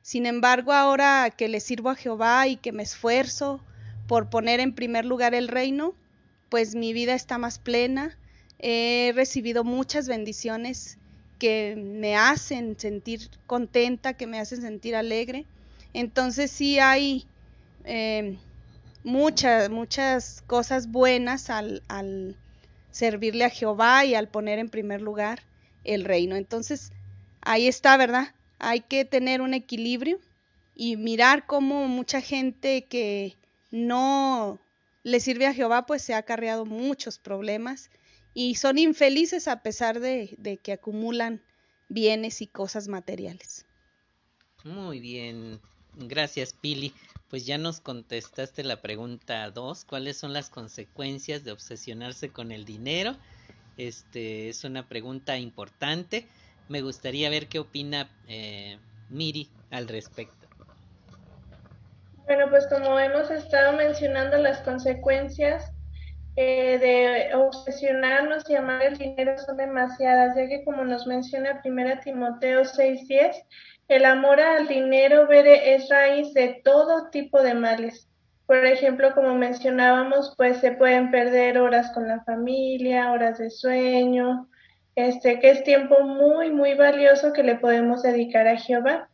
Sin embargo, ahora que le sirvo a Jehová y que me esfuerzo por poner en primer lugar el reino, pues mi vida está más plena. He recibido muchas bendiciones que me hacen sentir contenta, que me hacen sentir alegre. Entonces sí hay eh, muchas, muchas cosas buenas al, al servirle a Jehová y al poner en primer lugar el reino. Entonces, ahí está, ¿verdad? hay que tener un equilibrio y mirar cómo mucha gente que no le sirve a Jehová pues se ha acarreado muchos problemas y son infelices a pesar de, de que acumulan bienes y cosas materiales. Muy bien, gracias Pili. Pues ya nos contestaste la pregunta 2, ¿cuáles son las consecuencias de obsesionarse con el dinero? Este es una pregunta importante. Me gustaría ver qué opina eh, Miri al respecto. Bueno, pues como hemos estado mencionando, las consecuencias eh, de obsesionarnos y amar el dinero son demasiadas, ya que como nos menciona 1 Timoteo 6:10, el amor al dinero es raíz de todo tipo de males. Por ejemplo, como mencionábamos, pues se pueden perder horas con la familia, horas de sueño, este, que es tiempo muy, muy valioso que le podemos dedicar a Jehová.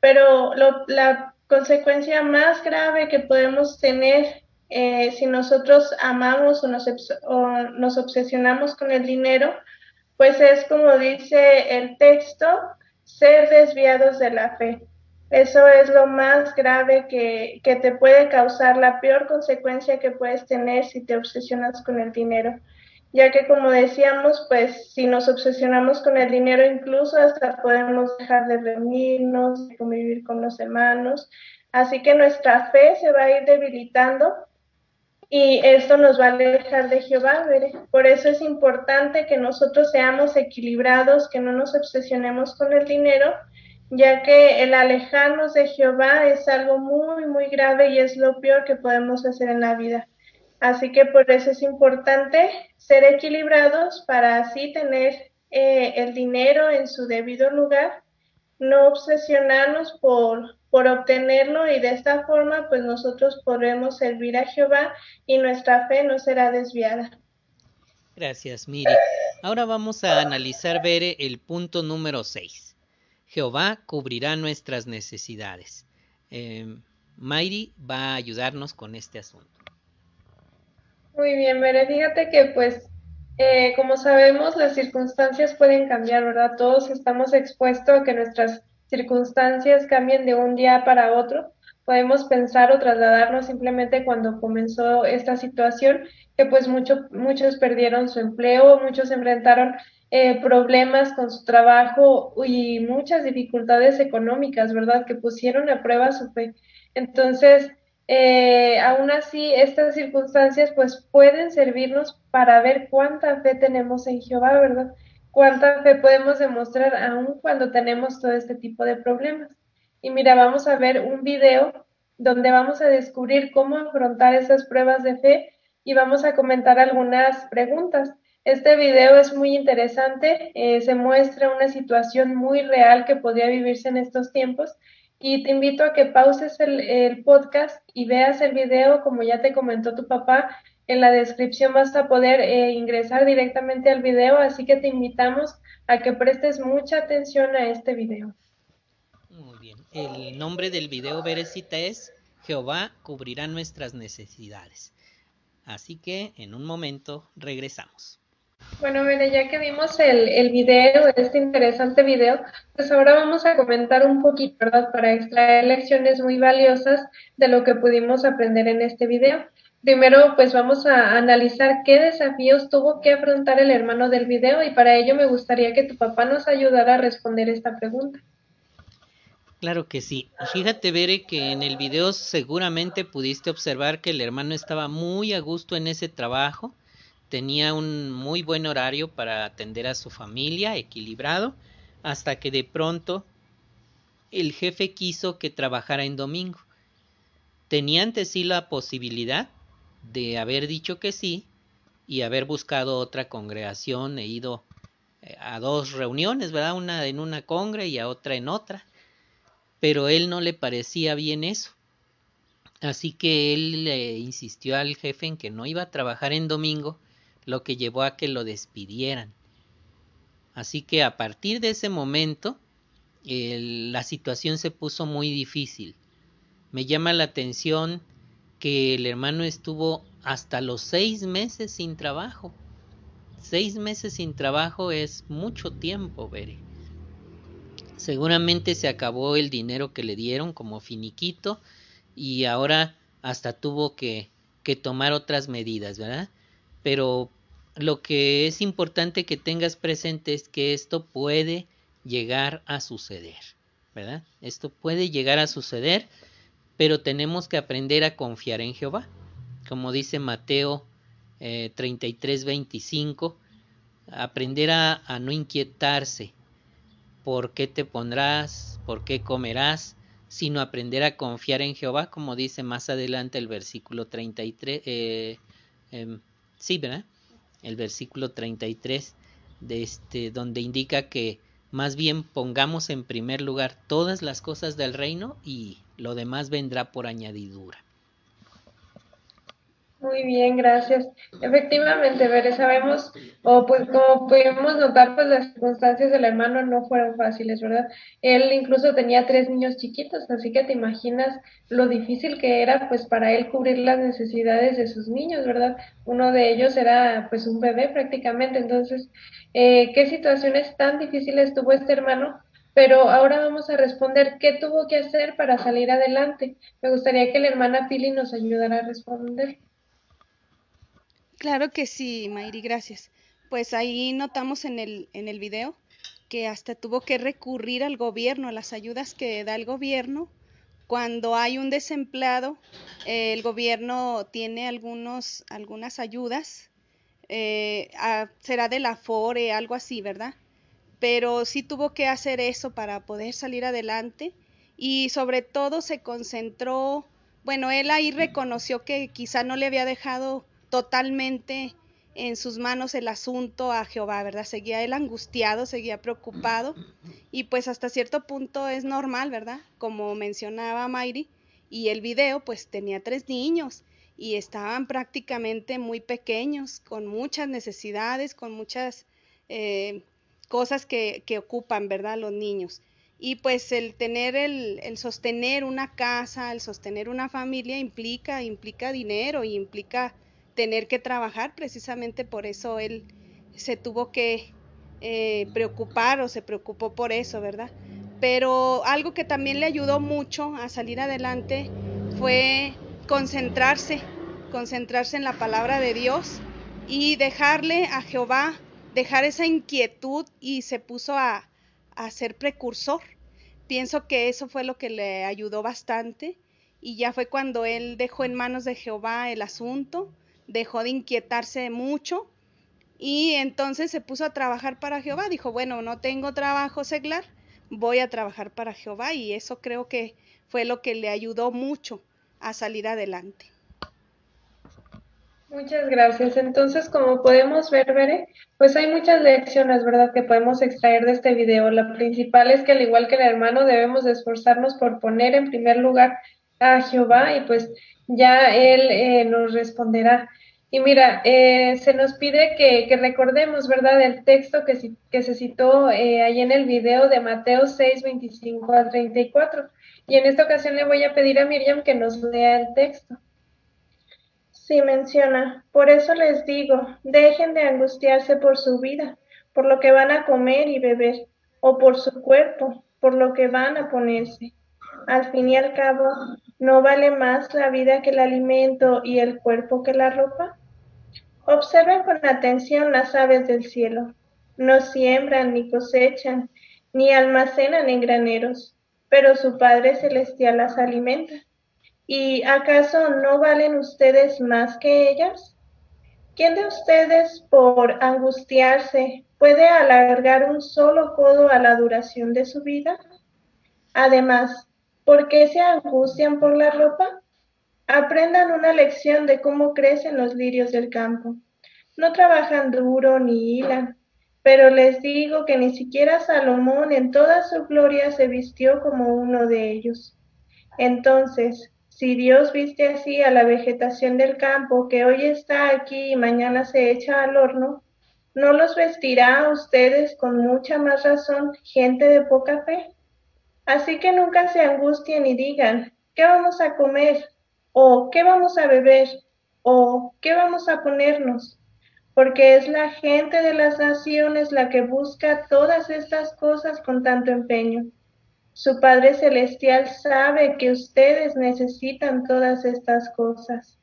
Pero la consecuencia más grave que podemos tener eh, si nosotros amamos o nos, o nos obsesionamos con el dinero, pues es como dice el texto, ser desviados de la fe. Eso es lo más grave que, que, te puede causar, la peor consecuencia que puedes tener si te obsesionas con el dinero. Ya que como decíamos, pues si nos obsesionamos con el dinero, incluso hasta podemos dejar de reunirnos, de convivir con los hermanos. Así que nuestra fe se va a ir debilitando y esto nos va a alejar de Jehová. Por eso es importante que nosotros seamos equilibrados, que no nos obsesionemos con el dinero, ya que el alejarnos de Jehová es algo muy, muy grave y es lo peor que podemos hacer en la vida. Así que por eso es importante ser equilibrados para así tener eh, el dinero en su debido lugar, no obsesionarnos por por obtenerlo y de esta forma pues nosotros podremos servir a Jehová y nuestra fe no será desviada. Gracias, Miri. Ahora vamos a analizar, ver el punto número 6. Jehová cubrirá nuestras necesidades. Eh, Mayri va a ayudarnos con este asunto. Muy bien, Bere. Fíjate que pues eh, como sabemos las circunstancias pueden cambiar, ¿verdad? Todos estamos expuestos a que nuestras circunstancias cambien de un día para otro. Podemos pensar o trasladarnos simplemente cuando comenzó esta situación, que pues mucho, muchos perdieron su empleo, muchos enfrentaron eh, problemas con su trabajo y muchas dificultades económicas, ¿verdad? Que pusieron a prueba su fe. Entonces, eh, aún así, estas circunstancias pues pueden servirnos para ver cuánta fe tenemos en Jehová, ¿verdad? Cuánta fe podemos demostrar aún cuando tenemos todo este tipo de problemas. Y mira, vamos a ver un video donde vamos a descubrir cómo afrontar esas pruebas de fe y vamos a comentar algunas preguntas. Este video es muy interesante, eh, se muestra una situación muy real que podría vivirse en estos tiempos y te invito a que pauses el, el podcast y veas el video, como ya te comentó tu papá, en la descripción vas a poder eh, ingresar directamente al video, así que te invitamos a que prestes mucha atención a este video. Muy bien. El nombre del video, Berecita, es Jehová cubrirá nuestras necesidades. Así que en un momento regresamos. Bueno, mire, ya que vimos el, el video, este interesante video, pues ahora vamos a comentar un poquito, ¿verdad? Para extraer lecciones muy valiosas de lo que pudimos aprender en este video. Primero, pues vamos a analizar qué desafíos tuvo que afrontar el hermano del video y para ello me gustaría que tu papá nos ayudara a responder esta pregunta. Claro que sí. Fíjate, Bere, que en el video seguramente pudiste observar que el hermano estaba muy a gusto en ese trabajo, tenía un muy buen horario para atender a su familia, equilibrado, hasta que de pronto el jefe quiso que trabajara en domingo. Tenía ante sí la posibilidad de haber dicho que sí y haber buscado otra congregación e ido eh, a dos reuniones, ¿verdad? Una en una congre y a otra en otra. Pero él no le parecía bien eso. Así que él le insistió al jefe en que no iba a trabajar en domingo, lo que llevó a que lo despidieran. Así que a partir de ese momento la situación se puso muy difícil. Me llama la atención que el hermano estuvo hasta los seis meses sin trabajo. Seis meses sin trabajo es mucho tiempo, Bere. Seguramente se acabó el dinero que le dieron como finiquito y ahora hasta tuvo que, que tomar otras medidas, ¿verdad? Pero lo que es importante que tengas presente es que esto puede llegar a suceder, ¿verdad? Esto puede llegar a suceder pero tenemos que aprender a confiar en Jehová. Como dice Mateo eh, 33, 25, aprender a, no inquietarse por qué te pondrás, por qué comerás, sino aprender a confiar en Jehová, como dice más adelante el versículo 33, eh, eh, sí, ¿verdad? El versículo 33, de este, donde indica que más bien pongamos en primer lugar todas las cosas del reino y lo demás vendrá por añadidura. Muy bien, gracias. Efectivamente, Bere, sabemos, o pues como pudimos notar, pues las circunstancias del hermano no fueron fáciles, ¿verdad? Él incluso tenía tres niños chiquitos, así que te imaginas lo difícil que era, pues para él cubrir las necesidades de sus niños, ¿verdad? Uno de ellos era, pues, un bebé prácticamente. Entonces, eh, ¿qué situaciones tan difíciles tuvo este hermano? Pero ahora vamos a responder qué tuvo que hacer para salir adelante. Me gustaría que la hermana Pili nos ayudara a responder. Claro que sí, Mayri, gracias. Pues ahí notamos en el, en el video que hasta tuvo que recurrir al gobierno, a las ayudas que da el gobierno. Cuando hay un desempleado, el gobierno tiene algunos, algunas ayudas, eh, será de la FORE, algo así, ¿verdad? Pero sí tuvo que hacer eso para poder salir adelante y sobre todo se concentró, bueno, él ahí reconoció que quizá no le había dejado totalmente en sus manos el asunto a Jehová, ¿verdad? Seguía él angustiado, seguía preocupado y pues hasta cierto punto es normal, ¿verdad? Como mencionaba Mayri, y el video pues tenía tres niños y estaban prácticamente muy pequeños, con muchas necesidades, con muchas eh, cosas que, ocupan, ¿verdad? Los niños. Y pues el tener, el, el sostener una casa, el sostener una familia implica, implica dinero y implica tener que trabajar, precisamente por eso él se tuvo que eh, preocupar o se preocupó por eso, ¿verdad? Pero algo que también le ayudó mucho a salir adelante fue concentrarse, concentrarse en la palabra de Dios y dejarle a Jehová, dejar esa inquietud y se puso a, a ser precursor. Pienso que eso fue lo que le ayudó bastante y ya fue cuando él dejó en manos de Jehová el asunto dejó de inquietarse mucho y entonces se puso a trabajar para Jehová. Dijo, bueno, no tengo trabajo seglar, voy a trabajar para Jehová y eso creo que fue lo que le ayudó mucho a salir adelante. Muchas gracias. Entonces, como podemos ver, Bere, pues hay muchas lecciones, ¿verdad?, que podemos extraer de este video. La principal es que, al igual que el hermano, debemos esforzarnos por poner en primer lugar a Jehová y pues ya Él eh, nos responderá. Y mira, eh, se nos pide que, recordemos, ¿verdad?, el texto que, que se citó eh, ahí en el video de Mateo 6, 25 al 34. Y en esta ocasión le voy a pedir a Miriam que nos lea el texto. Sí, menciona, por eso les digo, dejen de angustiarse por su vida, por lo que van a comer y beber, o por su cuerpo, por lo que van a ponerse. Al fin y al cabo, ¿no vale más la vida que el alimento y el cuerpo que la ropa? Observen con atención las aves del cielo. No siembran ni cosechan, ni almacenan en graneros, pero su Padre Celestial las alimenta. ¿Y acaso no valen ustedes más que ellas? ¿Quién de ustedes, por angustiarse, puede alargar un solo codo a la duración de su vida? Además, ¿por qué se angustian por la ropa? Aprendan una lección de cómo crecen los lirios del campo. No trabajan duro ni hilan, pero les digo que ni siquiera Salomón en toda su gloria se vistió como uno de ellos. Entonces, si Dios viste así a la vegetación del campo que hoy está aquí y mañana se echa al horno, ¿no los vestirá a ustedes con mucha más razón gente de poca fe? Así que nunca se angustien y digan, ¿qué vamos a comer? o qué vamos a beber, o qué vamos a ponernos, porque es la gente de las naciones la que busca todas estas cosas con tanto empeño. Su Padre Celestial sabe que ustedes necesitan todas estas cosas.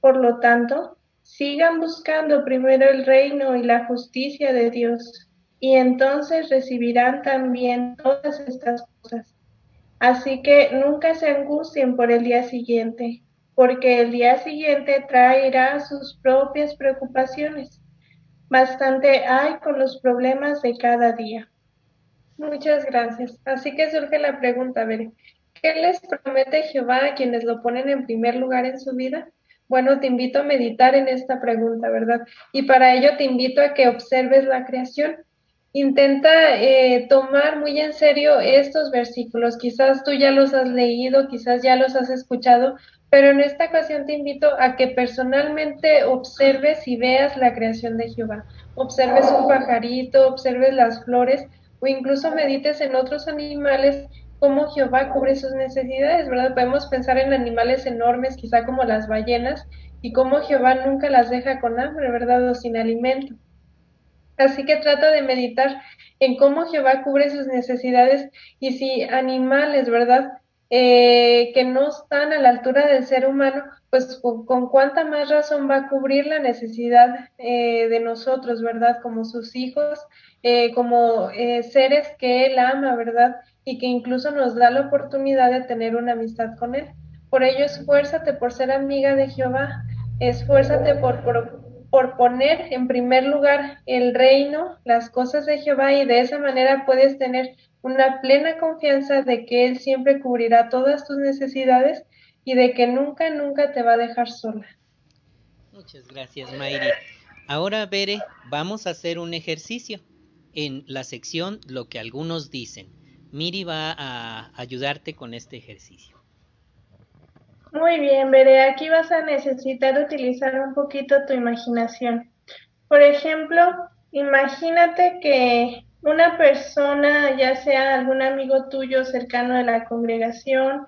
Por lo tanto, sigan buscando primero el reino y la justicia de Dios, y entonces recibirán también todas estas cosas. Así que nunca se angustien por el día siguiente, porque el día siguiente traerá sus propias preocupaciones. Bastante hay con los problemas de cada día. Muchas gracias. Así que surge la pregunta, ¿qué les promete Jehová a quienes lo ponen en primer lugar en su vida? Bueno, te invito a meditar en esta pregunta, ¿verdad? Y para ello te invito a que observes la creación. Intenta eh, tomar muy en serio estos versículos. Quizás tú ya los has leído, quizás ya los has escuchado, pero en esta ocasión te invito a que personalmente observes y veas la creación de Jehová. Observes un pajarito, observes las flores o incluso medites en otros animales cómo Jehová cubre sus necesidades, ¿verdad? Podemos pensar en animales enormes, quizá como las ballenas, y cómo Jehová nunca las deja con hambre, ¿verdad? O sin alimento. Así que trata de meditar en cómo Jehová cubre sus necesidades y si animales, ¿verdad? Eh, que no están a la altura del ser humano, pues con, cuánta más razón va a cubrir la necesidad eh, de nosotros, ¿verdad? Como sus hijos, eh, como seres que Él ama, ¿verdad? Y que incluso nos da la oportunidad de tener una amistad con Él. Por ello, esfuérzate por ser amiga de Jehová, esfuérzate por, por por poner en primer lugar el reino, las cosas de Jehová y de esa manera puedes tener una plena confianza de que Él siempre cubrirá todas tus necesidades y de que nunca, nunca te va a dejar sola. Muchas gracias, Mayri. Ahora, Bere, vamos a hacer un ejercicio en la sección Lo que algunos dicen. Miri va a ayudarte con este ejercicio. Muy bien, Bere, aquí vas a necesitar utilizar un poquito tu imaginación. Por ejemplo, imagínate que una persona, ya sea algún amigo tuyo cercano de la congregación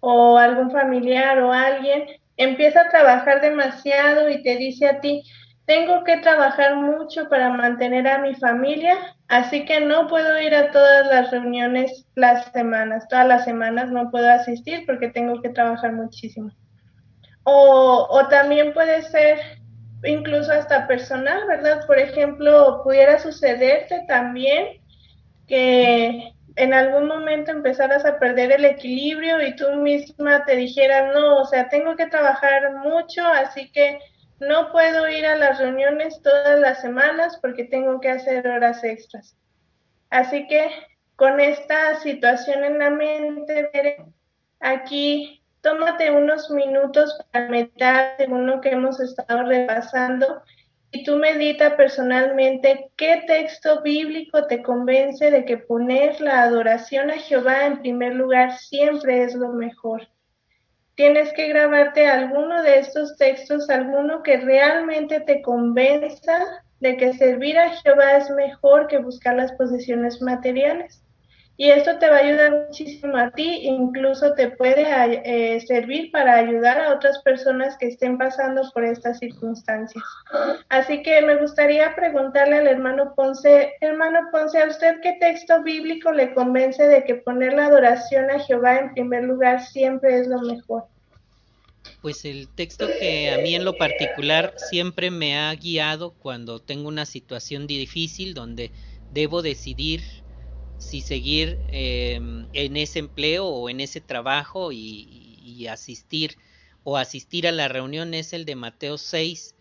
o algún familiar o alguien, empieza a trabajar demasiado y te dice a ti, tengo que trabajar mucho para mantener a mi familia, así que no puedo ir a todas las reuniones las semanas. Todas las semanas no puedo asistir porque tengo que trabajar muchísimo. O, o también puede ser incluso hasta personal, ¿verdad? Por ejemplo, pudiera sucederte también que en algún momento empezaras a perder el equilibrio y tú misma te dijeras, no, o sea, tengo que trabajar mucho, así que no puedo ir a las reuniones todas las semanas porque tengo que hacer horas extras. Así que con esta situación en la mente, aquí tómate unos minutos para meditar según lo que hemos estado repasando y tú medita personalmente qué texto bíblico te convence de que poner la adoración a Jehová en primer lugar siempre es lo mejor tienes que grabarte alguno de estos textos, alguno que realmente te convenza de que servir a Jehová es mejor que buscar las posesiones materiales. Y esto te va a ayudar muchísimo a ti, incluso te puede eh, servir para ayudar a otras personas que estén pasando por estas circunstancias. Así que me gustaría preguntarle al hermano Ponce, hermano Ponce, ¿a usted qué texto bíblico le convence de que poner la adoración a Jehová en primer lugar siempre es lo mejor? Pues el texto que a mí en lo particular siempre me ha guiado cuando tengo una situación difícil donde debo decidir si seguir em, en ese empleo o en ese trabajo y, asistir o asistir a la reunión es el de Mateo 6,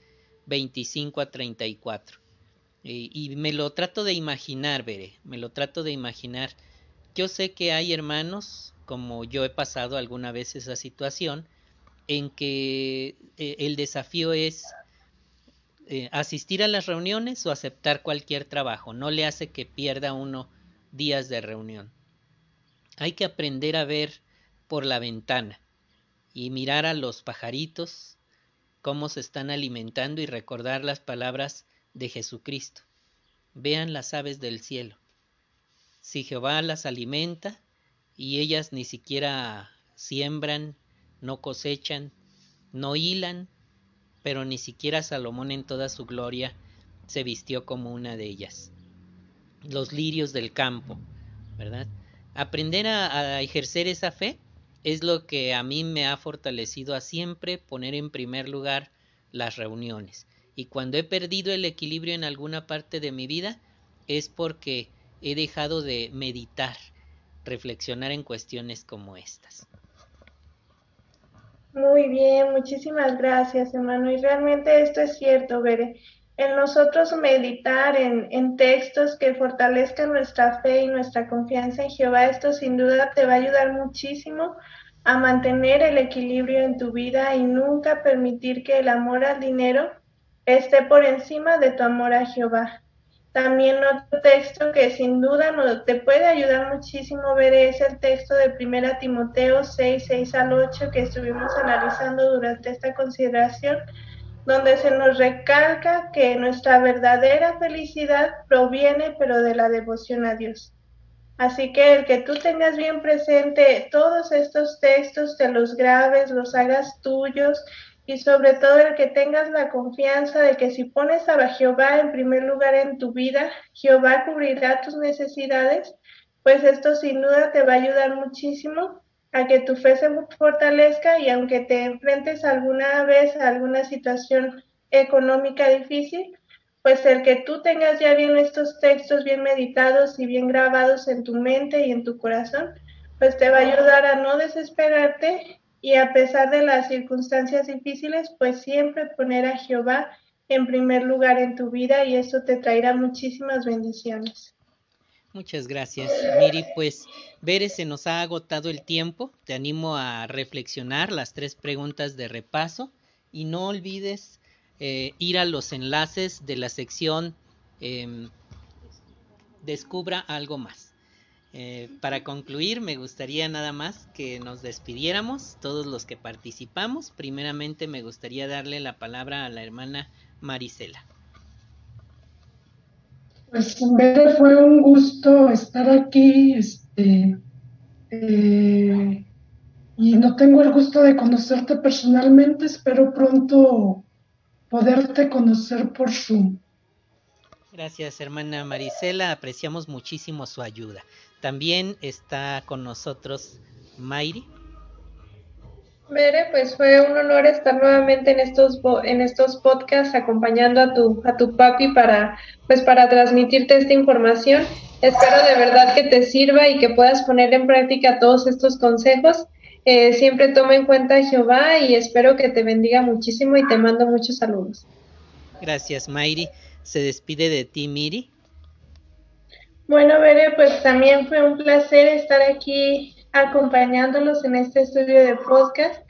25 a 34. Y, me lo trato de imaginar, veré, me lo trato de imaginar. Yo sé que hay hermanos, como yo he pasado alguna vez esa situación, en que eh, el desafío es eh, asistir a las reuniones o aceptar cualquier trabajo. No le hace que pierda uno días de reunión. Hay que aprender a ver por la ventana y mirar a los pajaritos cómo se están alimentando y recordar las palabras de Jesucristo. Vean las aves del cielo. Si Jehová las alimenta y ellas ni siquiera siembran, no cosechan, no hilan, pero ni siquiera Salomón en toda su gloria se vistió como una de ellas. Los lirios del campo, ¿verdad? Aprender a, ejercer esa fe es lo que a mí me ha fortalecido a siempre poner en primer lugar las reuniones. Y cuando he perdido el equilibrio en alguna parte de mi vida es porque he dejado de meditar, reflexionar en cuestiones como estas. Muy bien, muchísimas gracias, hermano. Y realmente esto es cierto, Bere. El nosotros meditar en, en, textos que fortalezcan nuestra fe y nuestra confianza en Jehová, esto sin duda te va a ayudar muchísimo a mantener el equilibrio en tu vida y nunca permitir que el amor al dinero esté por encima de tu amor a Jehová. También otro texto que sin duda te puede ayudar muchísimo ver es el texto de 1 Timoteo 6, 6 al 8 que estuvimos analizando durante esta consideración, donde se nos recalca que nuestra verdadera felicidad proviene pero de la devoción a Dios. Así que el que tú tengas bien presente todos estos textos, te los grabes, los hagas tuyos y sobre todo el que tengas la confianza de que si pones a Jehová en primer lugar en tu vida, Jehová cubrirá tus necesidades, pues esto sin duda te va a ayudar muchísimo a que tu fe se fortalezca y aunque te enfrentes alguna vez a alguna situación económica difícil, pues el que tú tengas ya bien estos textos bien meditados y bien grabados en tu mente y en tu corazón, pues te va a ayudar a no desesperarte y a pesar de las circunstancias difíciles, pues siempre poner a Jehová en primer lugar en tu vida y eso te traerá muchísimas bendiciones. Muchas gracias, Miri. Pues, Bere, se nos ha agotado el tiempo. Te animo a reflexionar las tres preguntas de repaso y no olvides eh, ir a los enlaces de la sección em, Descubra algo más. Eh, para concluir, me gustaría nada más que nos despidiéramos, todos los que participamos. Primeramente, me gustaría darle la palabra a la hermana Marisela. Pues en fue un gusto estar aquí, este, eh, y no tengo el gusto de conocerte personalmente, espero pronto poderte conocer por Zoom. Gracias, hermana Marisela. Apreciamos muchísimo su ayuda. También está con nosotros Mayri. Mere, pues fue un honor estar nuevamente en estos en estos podcasts acompañando a tu a tu papi para pues para transmitirte esta información. Espero de verdad que te sirva y que puedas poner en práctica todos estos consejos eh, siempre toma en cuenta a Jehová y espero que te bendiga muchísimo y te mando muchos saludos. Gracias, Mayri. Se despide de ti, Miri. Bueno, Bere, pues también fue un placer estar aquí acompañándolos en este estudio de podcast.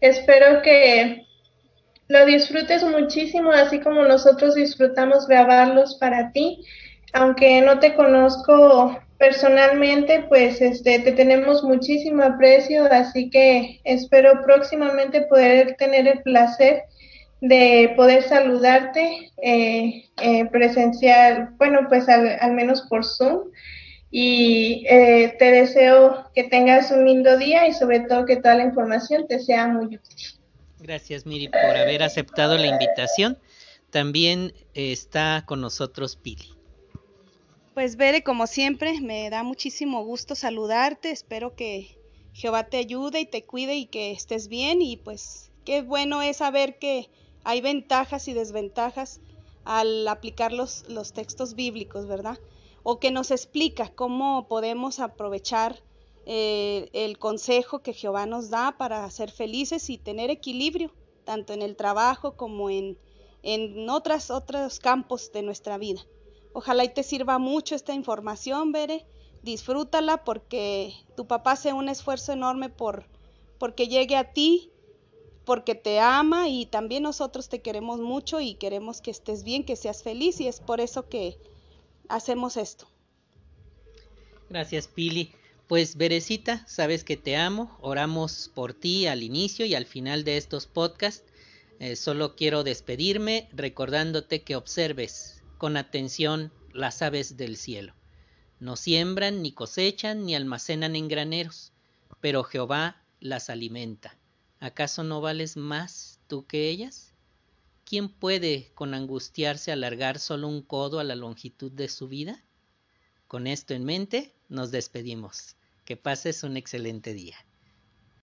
Espero que lo disfrutes muchísimo, así como nosotros disfrutamos grabarlos para ti. Aunque no te conozco Personalmente, pues este, te tenemos muchísimo aprecio, así que espero próximamente poder tener el placer de poder saludarte eh, eh, presencial, bueno, pues al, menos por Zoom. Y eh, te deseo que tengas un lindo día y sobre todo que toda la información te sea muy útil. Gracias, Miri, por haber aceptado la invitación. También está con nosotros Pili. Pues Bere, como siempre, me da muchísimo gusto saludarte. Espero que Jehová te ayude y te cuide y que estés bien. Y pues qué bueno es saber que hay ventajas y desventajas al aplicar los, los textos bíblicos, ¿verdad? O que nos explica cómo podemos aprovechar eh, el consejo que Jehová nos da para ser felices y tener equilibrio, tanto en el trabajo como en, en otras, otros campos de nuestra vida. Ojalá y te sirva mucho esta información, Bere. Disfrútala porque tu papá hace un esfuerzo enorme por porque llegue a ti, porque te ama y también nosotros te queremos mucho y queremos que estés bien, que seas feliz y es por eso que hacemos esto. Gracias, Pili. Pues Berecita, sabes que te amo, oramos por ti al inicio y al final de estos podcasts. Eh, solo quiero despedirme recordándote que observes con atención las aves del cielo. No siembran, ni cosechan, ni almacenan en graneros, pero Jehová las alimenta. ¿Acaso no vales más tú que ellas? ¿Quién puede con angustiarse alargar solo un codo a la longitud de su vida? Con esto en mente, nos despedimos. Que pases un excelente día.